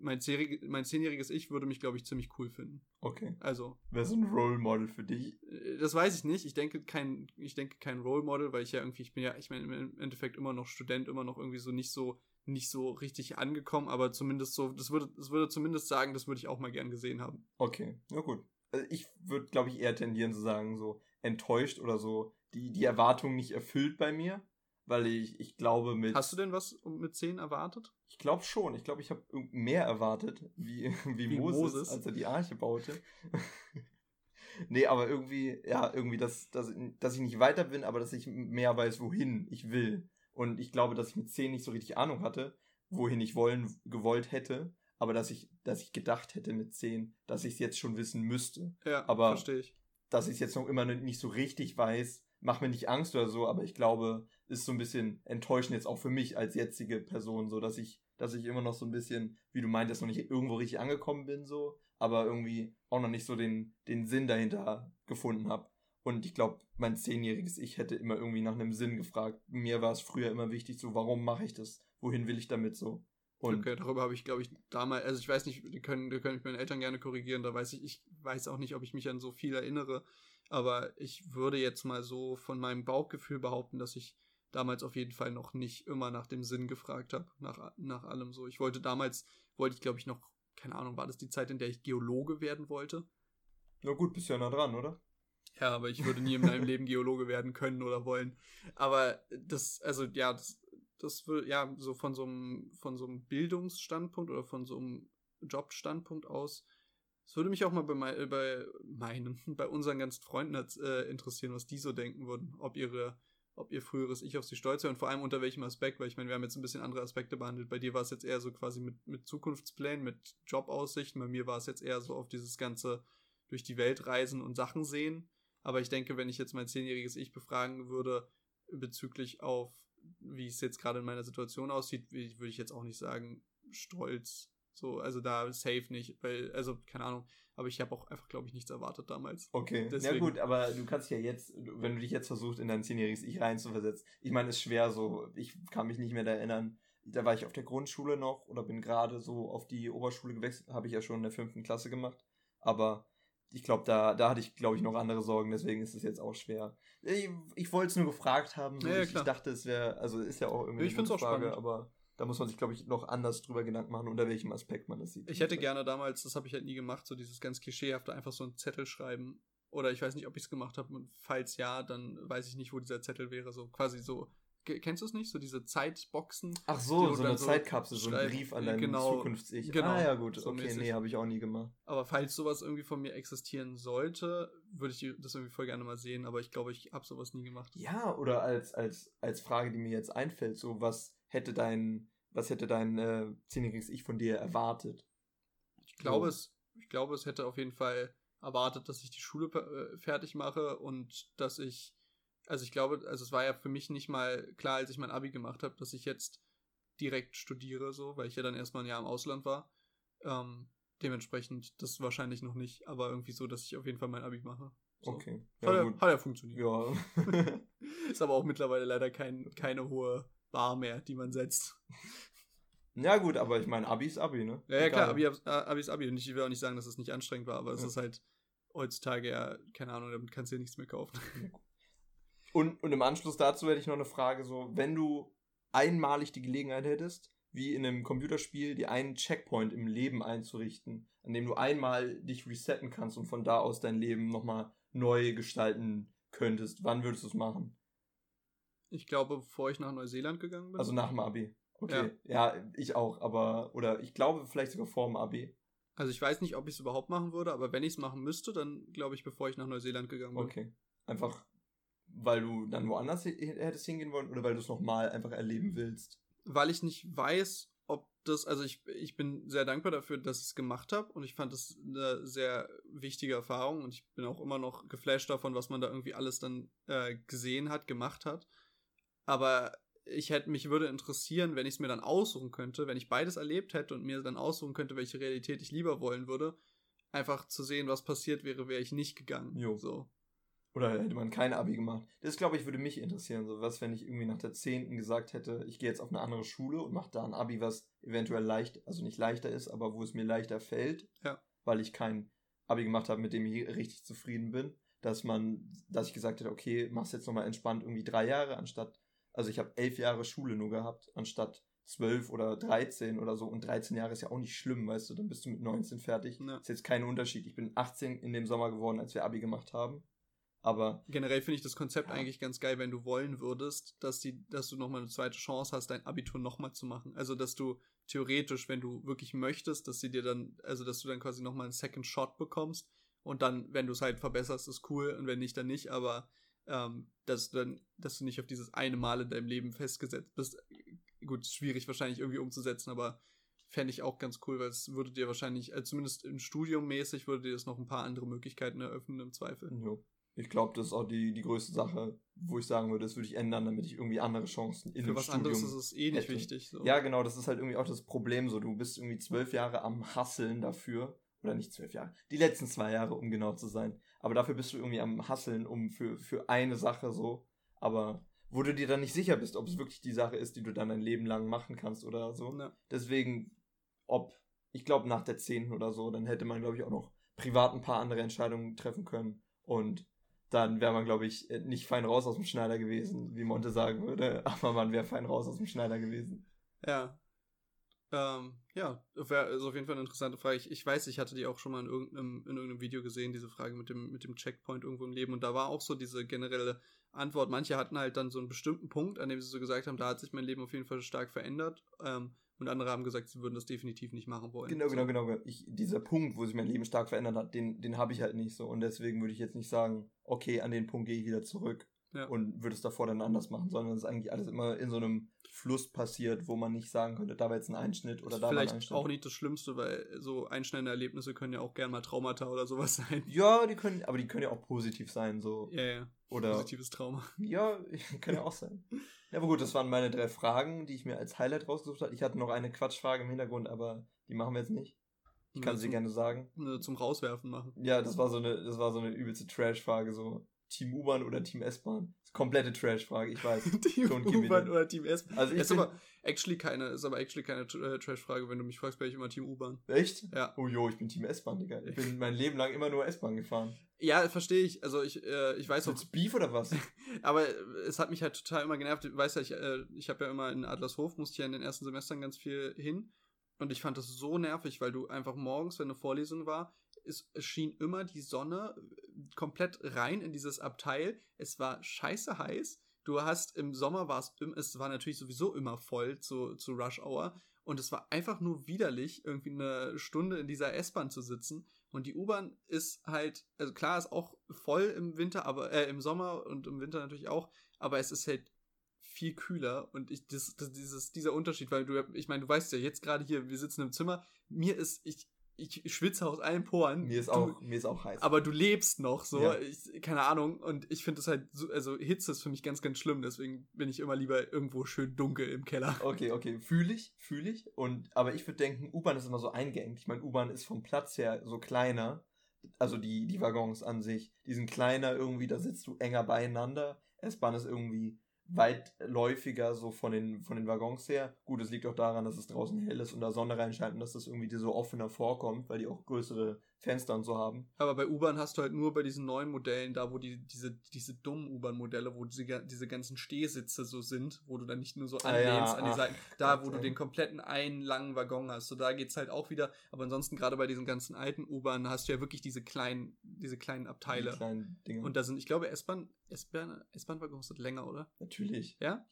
mein, mein zehnjähriges Ich würde mich, glaube ich, ziemlich cool finden. Okay. Also, Wäre so ein Role Model für dich. äh, das weiß ich nicht. Ich denke kein, ich denke kein Role Model, weil ich ja irgendwie, ich bin ja, ich meine im Endeffekt immer noch Student, immer noch irgendwie so nicht so, nicht so richtig angekommen, aber zumindest so, das würde, das würde zumindest sagen, das würde ich auch mal gern gesehen haben. Okay, na gut. Also ich würde, glaube ich, eher tendieren zu sagen, so enttäuscht oder so, die, die Erwartung nicht erfüllt bei mir, weil ich, ich glaube mit... Hast du denn was mit 10 erwartet? Ich glaube schon. Ich glaube, ich habe mehr erwartet, wie, wie, Wie Moses, Moses. als er die Arche baute. nee, aber irgendwie, ja, irgendwie, dass, dass, dass ich nicht weiter bin, aber dass ich mehr weiß, wohin ich will. Und ich glaube, dass ich mit 10 nicht so richtig Ahnung hatte, wohin ich wollen, gewollt hätte, aber dass ich, dass ich gedacht hätte mit 10, dass ich es jetzt schon wissen müsste. Ja, Aber- verstehe ich. Dass ich es jetzt noch immer nicht so richtig weiß, macht mir nicht Angst oder so, aber ich glaube, ist so ein bisschen enttäuschend jetzt auch für mich als jetzige Person, so dass ich, dass ich immer noch so ein bisschen, wie du meintest, noch nicht irgendwo richtig angekommen bin, so, aber irgendwie auch noch nicht so den, den Sinn dahinter gefunden habe. Und ich glaube, mein zehnjähriges Ich hätte immer irgendwie nach einem Sinn gefragt. Mir war es früher immer wichtig, so, warum mache ich das? Wohin will ich damit so? Und okay, darüber habe ich, glaube ich, damals, also ich weiß nicht, die können, können mich meine Eltern gerne korrigieren, da weiß ich, ich weiß auch nicht, ob ich mich an so viel erinnere, aber ich würde jetzt mal so von meinem Bauchgefühl behaupten, dass ich damals auf jeden Fall noch nicht immer nach dem Sinn gefragt habe, nach, nach allem so. Ich wollte damals, wollte ich, glaube ich, noch, keine Ahnung, war das die Zeit, in der ich Geologe werden wollte? na gut, bist ja nah dran, oder? Ja, aber ich würde nie in meinem Leben Geologe werden können oder wollen. Aber das, also ja, das, das würde, ja, so von so einem, von so einem Bildungsstandpunkt oder von so einem Jobstandpunkt aus, es würde mich auch mal bei, mei- äh, bei meinen, bei unseren ganzen Freunden äh, interessieren, was die so denken würden, ob ihre, ob ihr früheres Ich auf sie stolz wäre und vor allem unter welchem Aspekt, weil ich meine, wir haben jetzt ein bisschen andere Aspekte behandelt. Bei dir war es jetzt eher so quasi mit, mit Zukunftsplänen, mit Jobaussichten, bei mir war es jetzt eher so auf dieses ganze durch die Welt reisen und Sachen sehen. Aber ich denke, wenn ich jetzt mein zehnjähriges Ich befragen würde bezüglich auf, wie es jetzt gerade in meiner Situation aussieht, würde ich jetzt auch nicht sagen, stolz. So, also da safe nicht, weil, also, keine Ahnung, aber ich habe auch einfach, glaube ich, nichts erwartet damals. Okay, Deswegen- ja gut, aber du kannst ja jetzt, wenn du dich jetzt versuchst, in dein zehnjähriges Ich reinzuversetzen, ich meine, ist schwer so, ich kann mich nicht mehr da erinnern, da war ich auf der Grundschule noch oder bin gerade so auf die Oberschule gewechselt, habe ich ja schon in der fünften Klasse gemacht, aber ich glaube, da, da hatte ich, glaube ich, noch andere Sorgen, deswegen ist es jetzt auch schwer. Ich, ich wollte es nur gefragt haben, so. Ja, ja, ich, ich dachte, es wäre, also ist ja auch irgendwie Ich find's gute auch spannend. aber da muss man sich, glaube ich, noch anders drüber Gedanken machen, unter welchem Aspekt man das sieht. Ich hätte gerne damals, das habe ich halt nie gemacht, so dieses ganz klischeehafte, einfach so einen Zettel schreiben. Oder ich weiß nicht, ob ich es gemacht habe. Und falls ja, dann weiß ich nicht, wo dieser Zettel wäre. So quasi so. Kennst du es nicht? So diese Zeitboxen. Ach so, so eine so Zeitkapsel, so ein Brief an dein genau, Zukunfts-Ich. genau, ah ja, gut, so okay, mäßig. nee, habe ich auch nie gemacht. Aber falls sowas irgendwie von mir existieren sollte, würde ich das irgendwie voll gerne mal sehen. Aber ich glaube, ich habe sowas nie gemacht. Ja, oder als, als, als Frage, die mir jetzt einfällt, so was hätte dein, was hätte dein äh, zehnjähriges Ich von dir erwartet? Ich glaube, So. es, ich glaube, es hätte auf jeden Fall erwartet, dass ich die Schule äh, fertig mache und dass ich, also ich glaube, also es war ja für mich nicht mal klar, als ich mein Abi gemacht habe, dass ich jetzt direkt studiere, so, weil ich ja dann erstmal ein Jahr im Ausland war. Ähm, dementsprechend das wahrscheinlich noch nicht, aber irgendwie so, dass ich auf jeden Fall mein Abi mache. So. Okay. Hat, Ja, ja, gut. hat ja funktioniert. Ja. Ist aber auch mittlerweile leider kein, keine hohe Bar mehr, die man setzt. ja, gut, aber ich meine, Abi ist Abi, ne? Ja, ja klar. Abi, Abi ist Abi und ich will auch nicht sagen, dass es nicht anstrengend war, aber es Ja. ist halt heutzutage ja, keine Ahnung, damit kannst du dir nichts mehr kaufen. Und, und im Anschluss dazu hätte ich noch eine Frage: so, wenn du einmalig die Gelegenheit hättest, wie in einem Computerspiel, dir einen Checkpoint im Leben einzurichten, an dem du einmal dich resetten kannst und von da aus dein Leben nochmal neu gestalten könntest, wann würdest du es machen? Ich glaube, bevor ich nach Neuseeland gegangen bin. Also nach dem Abi. Okay. Ja. ich auch, aber, oder ich glaube vielleicht sogar vor dem Abi. Also ich weiß nicht, ob ich es überhaupt machen würde, aber wenn ich es machen müsste, dann glaube ich, bevor ich nach Neuseeland gegangen bin. Okay. Einfach, weil du dann woanders hättest hingehen wollen oder weil du es nochmal einfach erleben willst? Weil ich nicht weiß, ob das, also ich, ich bin sehr dankbar dafür, dass ich es gemacht habe und ich fand das eine sehr wichtige Erfahrung und ich bin auch immer noch geflasht davon, was man da irgendwie alles dann äh, gesehen hat, gemacht hat. Aber ich hätte mich würde interessieren, wenn ich es mir dann aussuchen könnte, wenn ich beides erlebt hätte und mir dann aussuchen könnte, welche Realität ich lieber wollen würde, einfach zu sehen, was passiert wäre, wäre ich nicht gegangen. Jo. So. Oder hätte man kein Abi gemacht? Das, glaube ich, würde mich interessieren. So was, wenn ich irgendwie nach der 10. gesagt hätte, ich gehe jetzt auf eine andere Schule und mache da ein Abi, was eventuell leicht, also nicht leichter ist, aber wo es mir leichter fällt, Ja. weil ich kein Abi gemacht habe, mit dem ich richtig zufrieden bin, dass man, dass ich gesagt hätte, okay, mach's jetzt nochmal entspannt irgendwie drei Jahre, anstatt, also ich habe elf Jahre Schule nur gehabt, anstatt zwölf oder 13 oder so und 13 Jahre ist ja auch nicht schlimm, weißt du, dann bist du mit 19 fertig. Ja. Ist jetzt kein Unterschied. Ich bin 18 in dem Sommer geworden, als wir Abi gemacht haben. Aber Generell finde ich das Konzept Ja. eigentlich ganz geil, wenn du wollen würdest, dass die, dass du nochmal eine zweite Chance hast, dein Abitur nochmal zu machen. Also dass du theoretisch, wenn du wirklich möchtest, dass sie dir dann, also dass du dann quasi nochmal einen Second Shot bekommst und dann, wenn du es halt verbesserst, ist cool und wenn nicht, dann nicht, aber ähm, dass du dann, dass du nicht auf dieses eine Mal in deinem Leben festgesetzt bist. Gut, schwierig wahrscheinlich irgendwie umzusetzen, aber fände ich auch ganz cool, weil es würde dir wahrscheinlich, äh, zumindest im Studium mäßig, würde dir das noch ein paar andere Möglichkeiten eröffnen im Zweifel. Jo. Ich glaube, das ist auch die, die größte Sache, wo ich sagen würde, das würde ich ändern, damit ich irgendwie andere Chancen in Für was Studium anderes ist es eh nicht hätte. wichtig. So. Ja, genau, das ist halt irgendwie auch das Problem so. Du bist irgendwie zwölf Jahre am Hasseln dafür. Oder nicht zwölf Jahre. Die letzten zwei Jahre, um genau zu sein. Aber dafür bist du irgendwie am Hasseln um für, für eine Sache so. Aber wo du dir dann nicht sicher bist, ob es wirklich die Sache ist, die du dann dein Leben lang machen kannst oder so. Ja. Deswegen, ob, ich glaube, nach der zehnten oder so, dann hätte man, glaube ich, auch noch privat ein paar andere Entscheidungen treffen können. Und dann wäre man, glaube ich, äh, nicht fein raus aus dem Schneider gewesen, wie Monte sagen würde. Aber man wäre fein raus aus dem Schneider gewesen. Ja. Ähm, ja, wär, ist auf jeden Fall eine interessante Frage. Ich, ich weiß, ich hatte die auch schon mal in irgendeinem, in irgendeinem Video gesehen, diese Frage mit dem, mit dem Checkpoint irgendwo im Leben. Und da war auch so diese generelle Antwort. Manche hatten halt dann so einen bestimmten Punkt, an dem sie so gesagt haben, da hat sich mein Leben auf jeden Fall stark verändert. Ähm, und andere haben gesagt, sie würden das definitiv nicht machen wollen. Genau, so. genau, genau. Ich, dieser Punkt, wo sich mein Leben stark verändert hat, den, den habe ich halt nicht so. Und deswegen würde ich jetzt nicht sagen, okay, an den Punkt gehe ich wieder zurück Ja. und würde es davor dann anders machen, sondern es ist eigentlich alles immer in so einem Fluss passiert, wo man nicht sagen könnte, da war jetzt ein Einschnitt oder da war ein vielleicht Einschnitt. auch nicht das Schlimmste, weil so einschneidende Erlebnisse können ja auch gern mal Traumata oder sowas sein. Ja, die können, aber die können ja auch positiv sein, so. Ja, ja. Oder, Positives Trauma. ja, können ja auch sein. Ja, aber gut, das waren meine drei Fragen, die ich mir als Highlight rausgesucht habe. Ich hatte noch eine Quatschfrage im Hintergrund, aber die machen wir jetzt nicht. Ich kann sie gerne sagen. zum Rauswerfen machen. Ja, das war so eine, das war so eine übelste Trash-Frage, so Team U-Bahn oder Team S-Bahn. Komplette Trash-Frage, ich weiß. Team U-Bahn oder Team S. Also ich ist aber actually keine, ist aber actually keine äh, Trash-Frage, wenn du mich fragst, wäre ich immer Team U-Bahn. echt? Ja. Oh jo, ich bin Team S-Bahn, Digga. Ich bin mein Leben lang immer nur S-Bahn gefahren. Ja, verstehe ich. Also ich, äh, ich weiß auch, du Beef oder was? aber es hat mich halt total immer genervt. Du weißt ja, ich, äh, ich habe ja immer in Adlershof, musste ich ja in den ersten Semestern ganz viel hin. Und ich fand das so nervig, weil du einfach morgens, wenn eine Vorlesung war, es schien immer die Sonne komplett rein in dieses Abteil. Es war scheiße heiß. Du hast im Sommer war es, es war natürlich sowieso immer voll zu, zu Rush Hour. Und es war einfach nur widerlich, irgendwie eine Stunde in dieser S-Bahn zu sitzen. Und die U-Bahn ist halt, also klar, ist auch voll im Winter, aber äh, im Sommer und im Winter natürlich auch, aber es ist halt viel kühler und ich das, das dieses dieser Unterschied, weil du ich meine, du weißt ja jetzt gerade hier, wir sitzen im Zimmer, mir ist ich ich schwitze aus allen Poren. Mir ist du, auch, mir ist auch heiß. aber du lebst noch so, Ja. ich, keine Ahnung. Und ich finde das halt, so, also Hitze ist für mich ganz, ganz schlimm. Deswegen bin ich immer lieber irgendwo schön dunkel im Keller. Okay, okay, fühle ich, fühle ich. Und, aber ich würde denken, U-Bahn ist immer so eingeengt. Ich meine, U-Bahn ist vom Platz her so kleiner. Also die, die Waggons an sich, die sind kleiner irgendwie, da sitzt du enger beieinander. S-Bahn ist irgendwie weitläufiger so von den, von den Waggons her. Gut, es liegt auch daran, dass es draußen hell ist und da Sonne reinscheint und dass das irgendwie dir so offener vorkommt, weil die auch größere Fenster und so haben. Aber bei U-Bahn hast du halt nur bei diesen neuen Modellen, da wo die, diese, diese dummen U-Bahn-Modelle, wo diese, diese ganzen Stehsitze so sind, wo du dann nicht nur so Ah ja, anlehnst an die ach Seiten, da wo du ey. den kompletten einen langen Waggon hast. So da geht's halt auch wieder. Aber ansonsten gerade bei diesen ganzen alten U-Bahnen hast du ja wirklich diese kleinen, diese kleinen Abteile. Die kleinen Dinge. Und da sind, ich glaube, S-Bahn, S-Bahn, S-Bahn-Waggons sind länger, oder? Natürlich. Ja?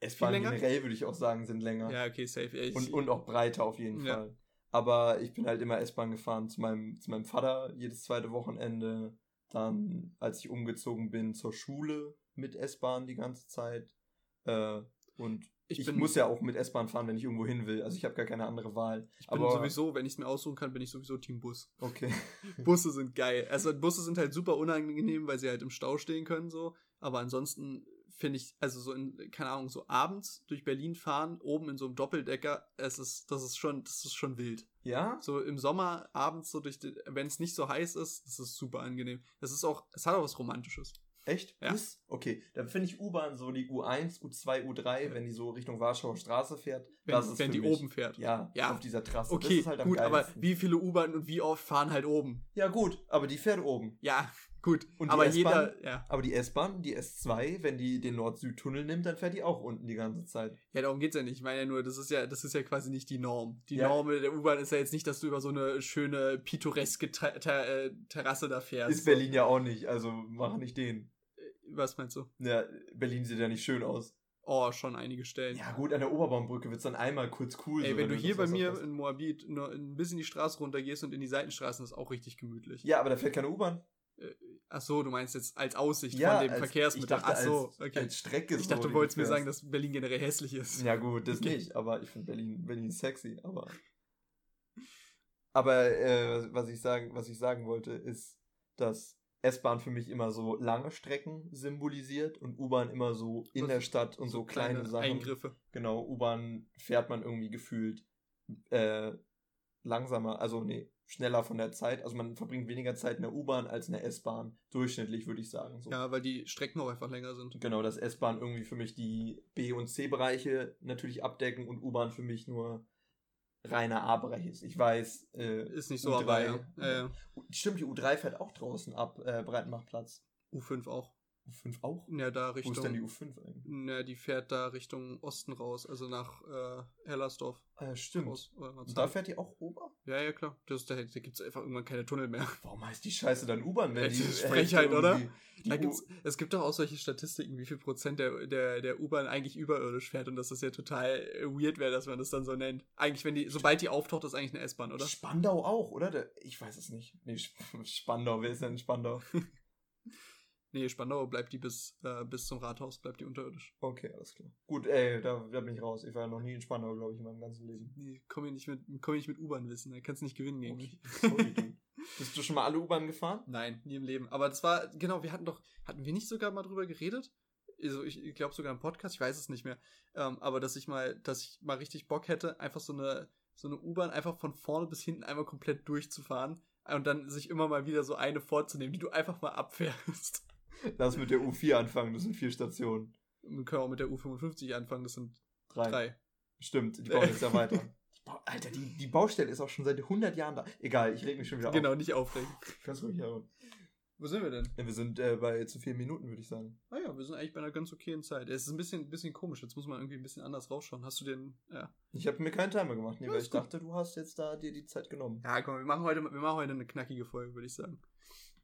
S-Bahn länger? generell würde ich auch sagen, sind länger. Ja, okay, safe. Ja, ich, Und, und auch breiter auf jeden Ja. Fall. Aber ich bin halt immer S-Bahn gefahren zu meinem, zu meinem Vater jedes zweite Wochenende. Dann, als ich umgezogen bin, zur Schule mit S-Bahn die ganze Zeit. Äh, und Ich ich, bin- muss ja auch mit S-Bahn fahren, wenn ich irgendwo hin will. Also ich habe gar keine andere Wahl. ich bin aber sowieso, wenn ich es mir aussuchen kann, bin ich sowieso Team Bus. okay. Busse sind geil. Also Busse sind halt super unangenehm, weil sie halt im Stau stehen können so. Aber ansonsten finde ich, also so in, keine Ahnung, so abends durch Berlin fahren, oben in so einem Doppeldecker, es ist, das ist schon, das ist schon wild. Ja? So im Sommer abends so durch, wenn es nicht so heiß ist, das ist super angenehm. Das ist auch, es hat auch was Romantisches. Echt? Ja. Bus? Okay. Dann finde ich U-Bahn so die U1, U2, U3, wenn die so Richtung Warschauer Straße fährt. Wenn, das ist wenn die mich, oben fährt. Ja, Ja. auf dieser Trasse. das Okay, ist halt gut, aber geilsten. wie viele U-Bahn und wie oft fahren halt oben? Ja, gut, aber die fährt oben. Ja, gut. Und aber jeder, ja. Aber die S-Bahn, die S2, wenn die den Nord-Süd-Tunnel nimmt, dann fährt die auch unten die ganze Zeit. Ja, darum geht's ja nicht. Ich meine ja nur, das ist ja, das ist ja quasi nicht die Norm. Die Ja. Norm der U-Bahn ist ja jetzt nicht, dass du über so eine schöne pittoreske Ter Ter äh, Terrasse da fährst. Ist Berlin ja auch nicht, also mach nicht den. Was meinst du? Ja, Berlin sieht ja nicht schön aus. Oh, schon einige Stellen. Ja, gut, an der Oberbaumbrücke wird's dann einmal kurz cool. Ey, so, wenn du hier bei mir in Moabit nur ein bisschen die Straße runtergehst und in die Seitenstraßen, ist auch richtig gemütlich. Ja, aber da fährt keine U-Bahn. Ach so, du meinst jetzt als Aussicht Ja, von dem als- Verkehrsmittel. Ich dachte, Ach so, als, okay. als Strecke. ich so, dachte, du wolltest mir sagen, dass Berlin generell hässlich ist. Ja, gut, das Okay. nicht, aber ich finde Berlin, Berlin sexy, aber. Aber äh, was, ich sagen, was ich sagen wollte, ist, dass S-Bahn für mich immer so lange Strecken symbolisiert und U-Bahn immer so in Was- der Stadt und so, kleine, Sachen. Eingriffe. Genau, U-Bahn fährt man irgendwie gefühlt äh, langsamer, also nee, schneller von der Zeit. Also man verbringt weniger Zeit in der U-Bahn als in der S-Bahn. Durchschnittlich würde ich sagen. So. Ja, weil die Strecken auch einfach länger sind. Genau, dass S-Bahn irgendwie für mich die B- und C-Bereiche natürlich abdecken und U-Bahn für mich nur reiner A-Bereich ist. Ich weiß, äh, Ist nicht so, U3. aber ja. Ja, ja. Stimmt, die U3 fährt auch draußen ab, äh, Breitenbachplatz. U5 auch. U5 auch? Ja, da Wo Richtung. ist denn die U5 eigentlich? Na, die fährt da Richtung Osten raus, also nach äh, Hellersdorf Ah, stimmt. raus. Oder Und da fährt die auch Ober? ja, ja, klar. Das, da da gibt es einfach irgendwann keine Tunnel mehr. Warum heißt die Scheiße dann U-Bahn, wenn Das die Frechheit, oder? irgendwie- Die Da gibt's, es gibt doch auch solche Statistiken, wie viel Prozent der, der, der U-Bahn eigentlich überirdisch fährt und dass das ja total äh, weird wäre, dass man das dann so nennt. Eigentlich, wenn die, sobald die auftaucht, ist eigentlich eine S-Bahn, oder? Spandau auch, oder? Der- Ich weiß es nicht. Nee, Sp- Spandau, wer ist denn Spandau? Nee, Spandau bleibt die bis, äh, bis zum Rathaus, bleibt die unterirdisch. Okay, alles klar. Gut, ey, da, da bin ich raus. Ich war ja noch nie in Spandau, glaube ich, in meinem ganzen Leben. Nee, komm hier nicht mit, komm hier nicht mit U-Bahn wissen, da kannst du nicht gewinnen gegen mich. Okay. Bist du schon mal alle U-Bahn gefahren? Nein, nie im Leben. Aber das war, genau, wir hatten doch, hatten wir nicht sogar mal drüber geredet? Also ich, ich glaube sogar im Podcast, ich weiß es nicht mehr. Ähm, aber dass ich mal, dass ich mal richtig Bock hätte, einfach so eine, so eine U-Bahn einfach von vorne bis hinten einmal komplett durchzufahren und dann sich immer mal wieder so eine vorzunehmen, die du einfach mal abfährst. Lass mit der U4 anfangen, das sind vier Stationen. Wir können auch mit der U55 anfangen, das sind Drei. drei. Stimmt, die bauen jetzt ja weiter. Alter, die, die Baustelle ist auch schon seit 100 Jahren da. Egal, ich reg mich schon wieder Genau, auf. nicht aufregen. Ganz ruhig, ja. Wo sind wir denn? Ja, wir sind äh, bei zu vier Minuten, würde ich sagen. Ah ja, wir sind eigentlich bei einer ganz okayen Zeit. Es ist ein bisschen, bisschen komisch, jetzt muss man irgendwie ein bisschen anders rausschauen. Hast du den, ja. Ich habe mir keinen Timer gemacht, nee, Ja, weil ich gut. dachte, du hast jetzt da dir die Zeit genommen. Ja, komm, wir machen heute, wir machen heute eine knackige Folge, würde ich sagen.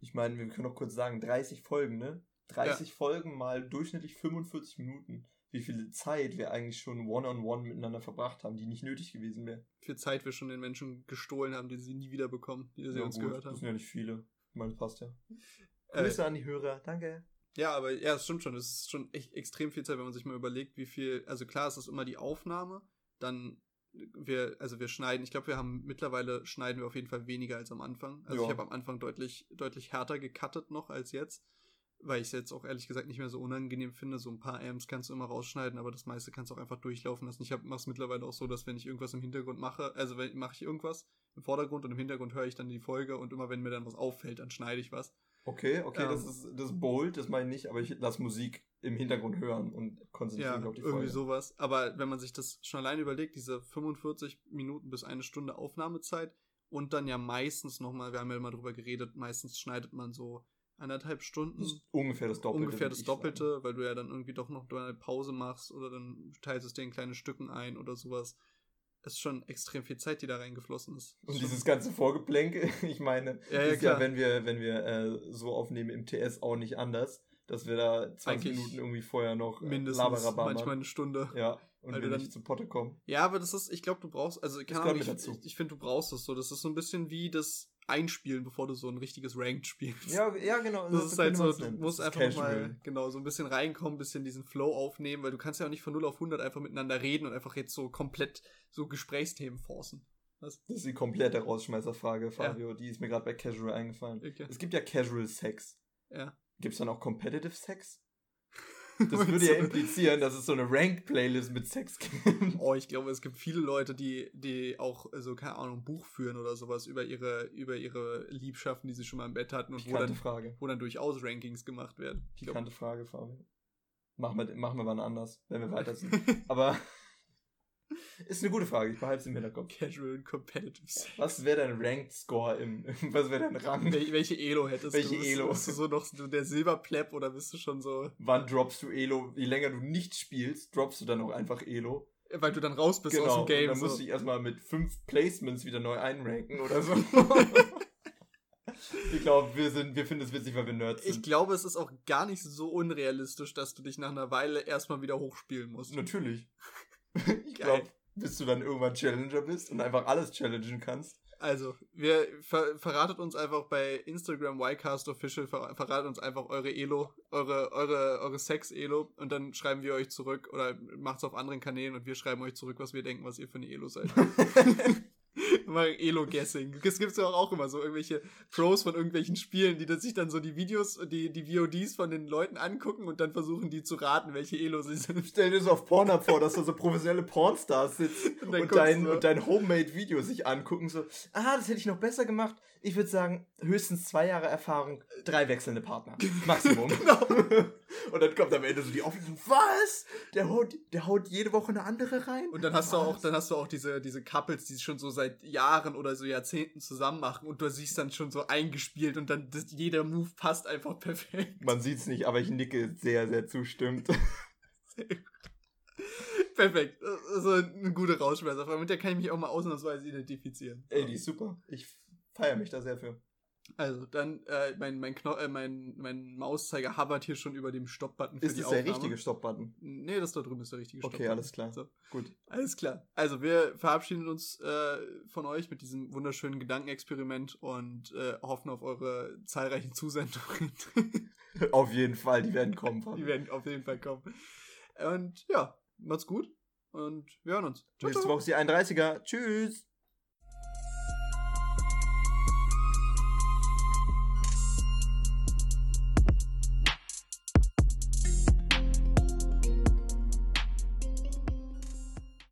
Ich meine, wir können noch kurz sagen, 30 Folgen, ne? 30 Folgen mal durchschnittlich 45 Minuten. Wie viel Zeit wir eigentlich schon one-on-one miteinander verbracht haben, die nicht nötig gewesen wäre. viel Zeit wir schon den Menschen gestohlen haben, die sie nie wieder bekommen, die sie Ja, uns gut, gehört Das haben. sind ja nicht viele. Ich meine, das passt ja. Äh, Grüße an die Hörer, danke. ja, aber ja, es stimmt schon. Es ist schon echt extrem viel Zeit, wenn man sich mal überlegt, wie viel. Also klar, es ist immer die Aufnahme, dann wir, also wir schneiden, ich glaube, wir haben mittlerweile schneiden wir auf jeden Fall weniger als am Anfang. Also Ja. ich habe am Anfang deutlich, deutlich härter gecuttet noch als jetzt, weil ich es jetzt auch ehrlich gesagt nicht mehr so unangenehm finde. So ein paar Amps kannst du immer rausschneiden, aber das meiste kannst du auch einfach durchlaufen lassen. Ich mache es mittlerweile auch so, dass wenn ich irgendwas im Hintergrund mache, also wenn mache ich irgendwas im Vordergrund und im Hintergrund höre ich dann die Folge und immer wenn mir dann was auffällt, dann schneide ich was. Okay, okay, das Ähm. ist das ist bold, das meine ich nicht, aber ich lasse Musik im Hintergrund hören und konzentriere Ja, mich auf die irgendwie Folge. sowas. Aber wenn man sich das schon alleine überlegt, diese 45 Minuten bis eine Stunde Aufnahmezeit und dann ja meistens nochmal, wir haben ja immer drüber geredet, meistens schneidet man so anderthalb Stunden, Das ungefähr das Doppelte. ungefähr das. Doppelte, weil du ja dann irgendwie doch noch eine Pause machst oder dann teilst es dir in kleine Stücken ein oder sowas. Es ist schon extrem viel Zeit, die da reingeflossen ist. Und Schon- dieses ganze Vorgeplänke, ich meine, Ja, ja, ist ja, wenn wir, wenn wir äh, so aufnehmen im TS auch nicht anders, dass wir da 20 Eigentlich Minuten irgendwie vorher noch äh, mindestens manchmal machen. eine Stunde. Ja, und Weil wir du nicht zu Potte kommen. Ja, aber das ist, ich glaube, du brauchst, also keine Ahnung, ich, ich, ich finde, du brauchst es so. Das ist so ein bisschen wie das Einspielen, bevor du so ein richtiges Ranked spielst. Ja, ja genau. Das ist halt so, du musst Das einfach casual. mal, genau, so ein bisschen reinkommen, ein bisschen diesen Flow aufnehmen, weil du kannst ja auch nicht von 0 auf 100 einfach miteinander reden und einfach jetzt so komplett so Gesprächsthemen forcen. Was? Das ist die komplette Rausschmeißerfrage, Fabio. Die ist mir gerade bei Casual eingefallen. Okay. Es gibt ja Casual Sex. Ja. Gibt es dann auch Competitive Sex? Das würde ja implizieren, dass es so eine Ranked-Playlist mit Sex gibt. Oh, ich glaube, es gibt viele Leute, die, die auch, so, keine Ahnung, ein Buch führen oder sowas über ihre, über ihre Liebschaften, die sie schon mal im Bett hatten und wo Pikante dann, Frage. wo dann durchaus Rankings gemacht werden. Ich glaub, Pikante Frage, Fabio. Machen wir, machen wir wann anders, wenn wir weiter sind. Aber ist eine gute Frage, ich behalte sie im Hinterkopf. Casual und Competitive. Was wäre dein Ranked Score im, was wäre dein Rang? Wel welche Elo hättest Welche du? Bist, Elo? Bist du so noch der Silberpleb oder bist du schon so, Wann droppst du Elo? Je länger du nicht spielst, droppst du dann auch einfach Elo. weil du dann raus bist aus genau. dem Game? und dann so. musst du dich erstmal mit fünf Placements wieder neu einranken oder so. ich glaube, wir sind, wir finden es witzig, weil wir Nerds Ich sind. glaube, es ist auch gar nicht so unrealistisch, dass du dich nach einer Weile erstmal wieder hochspielen musst. Natürlich. ich glaube, bis du dann irgendwann Challenger bist und einfach alles challengen kannst. Also, wir ver verratet uns einfach bei Instagram Ycast Official, ver verratet uns einfach eure Elo, eure, eure, eure Sex-Elo und dann schreiben wir euch zurück oder macht's auf anderen Kanälen und wir schreiben euch zurück, was wir denken, was ihr für eine Elo seid. Mal Elo-Guessing. Das gibt's ja auch immer so irgendwelche Pros von irgendwelchen Spielen, die sich dann so die Videos, die, die VODs von den Leuten angucken und dann versuchen die zu raten, welche Elo sie sind. Stell dir so auf Pornhub vor, dass da so professionelle Pornstars sitzen Und und, dein, und dein Homemade-Video sich angucken. So, ah, das hätte ich noch besser gemacht. Ich würde sagen, höchstens zwei Jahre Erfahrung, drei wechselnde Partner. Maximum. Genau. und dann kommt am Ende so die Auflösung, was? Der haut, der haut jede Woche eine andere rein? Und dann hast du auch, Was? dann hast du auch diese, diese Couples, die schon so seit Jahren oder so Jahrzehnten zusammen machen und du siehst dann schon so eingespielt und dann das, jeder Move passt einfach perfekt. Man sieht's nicht, aber ich nicke sehr, sehr zustimmt. perfekt. Also eine gute Rausschmeißer. Mit der kann ich mich auch mal ausnahmsweise identifizieren. Ey, die ist super. Ich feiere mich da sehr für. Also dann, äh, mein, mein, Kno äh, mein, mein Mauszeiger hovert hier schon über dem Stopp-Button für Ist die das der richtige Stop-Button? Nee, das da drüben ist der richtige Okay, Stopp-Button. alles klar. So. Gut. Alles klar. Also wir verabschieden uns äh, von euch mit diesem wunderschönen Gedankenexperiment und äh, hoffen auf eure zahlreichen Zusendungen. Auf jeden Fall, die werden kommen. Die werden auf jeden Fall kommen. Und ja, macht's gut und wir hören uns. Ciao, Nächste. Woche ist die 31er. Tschüss.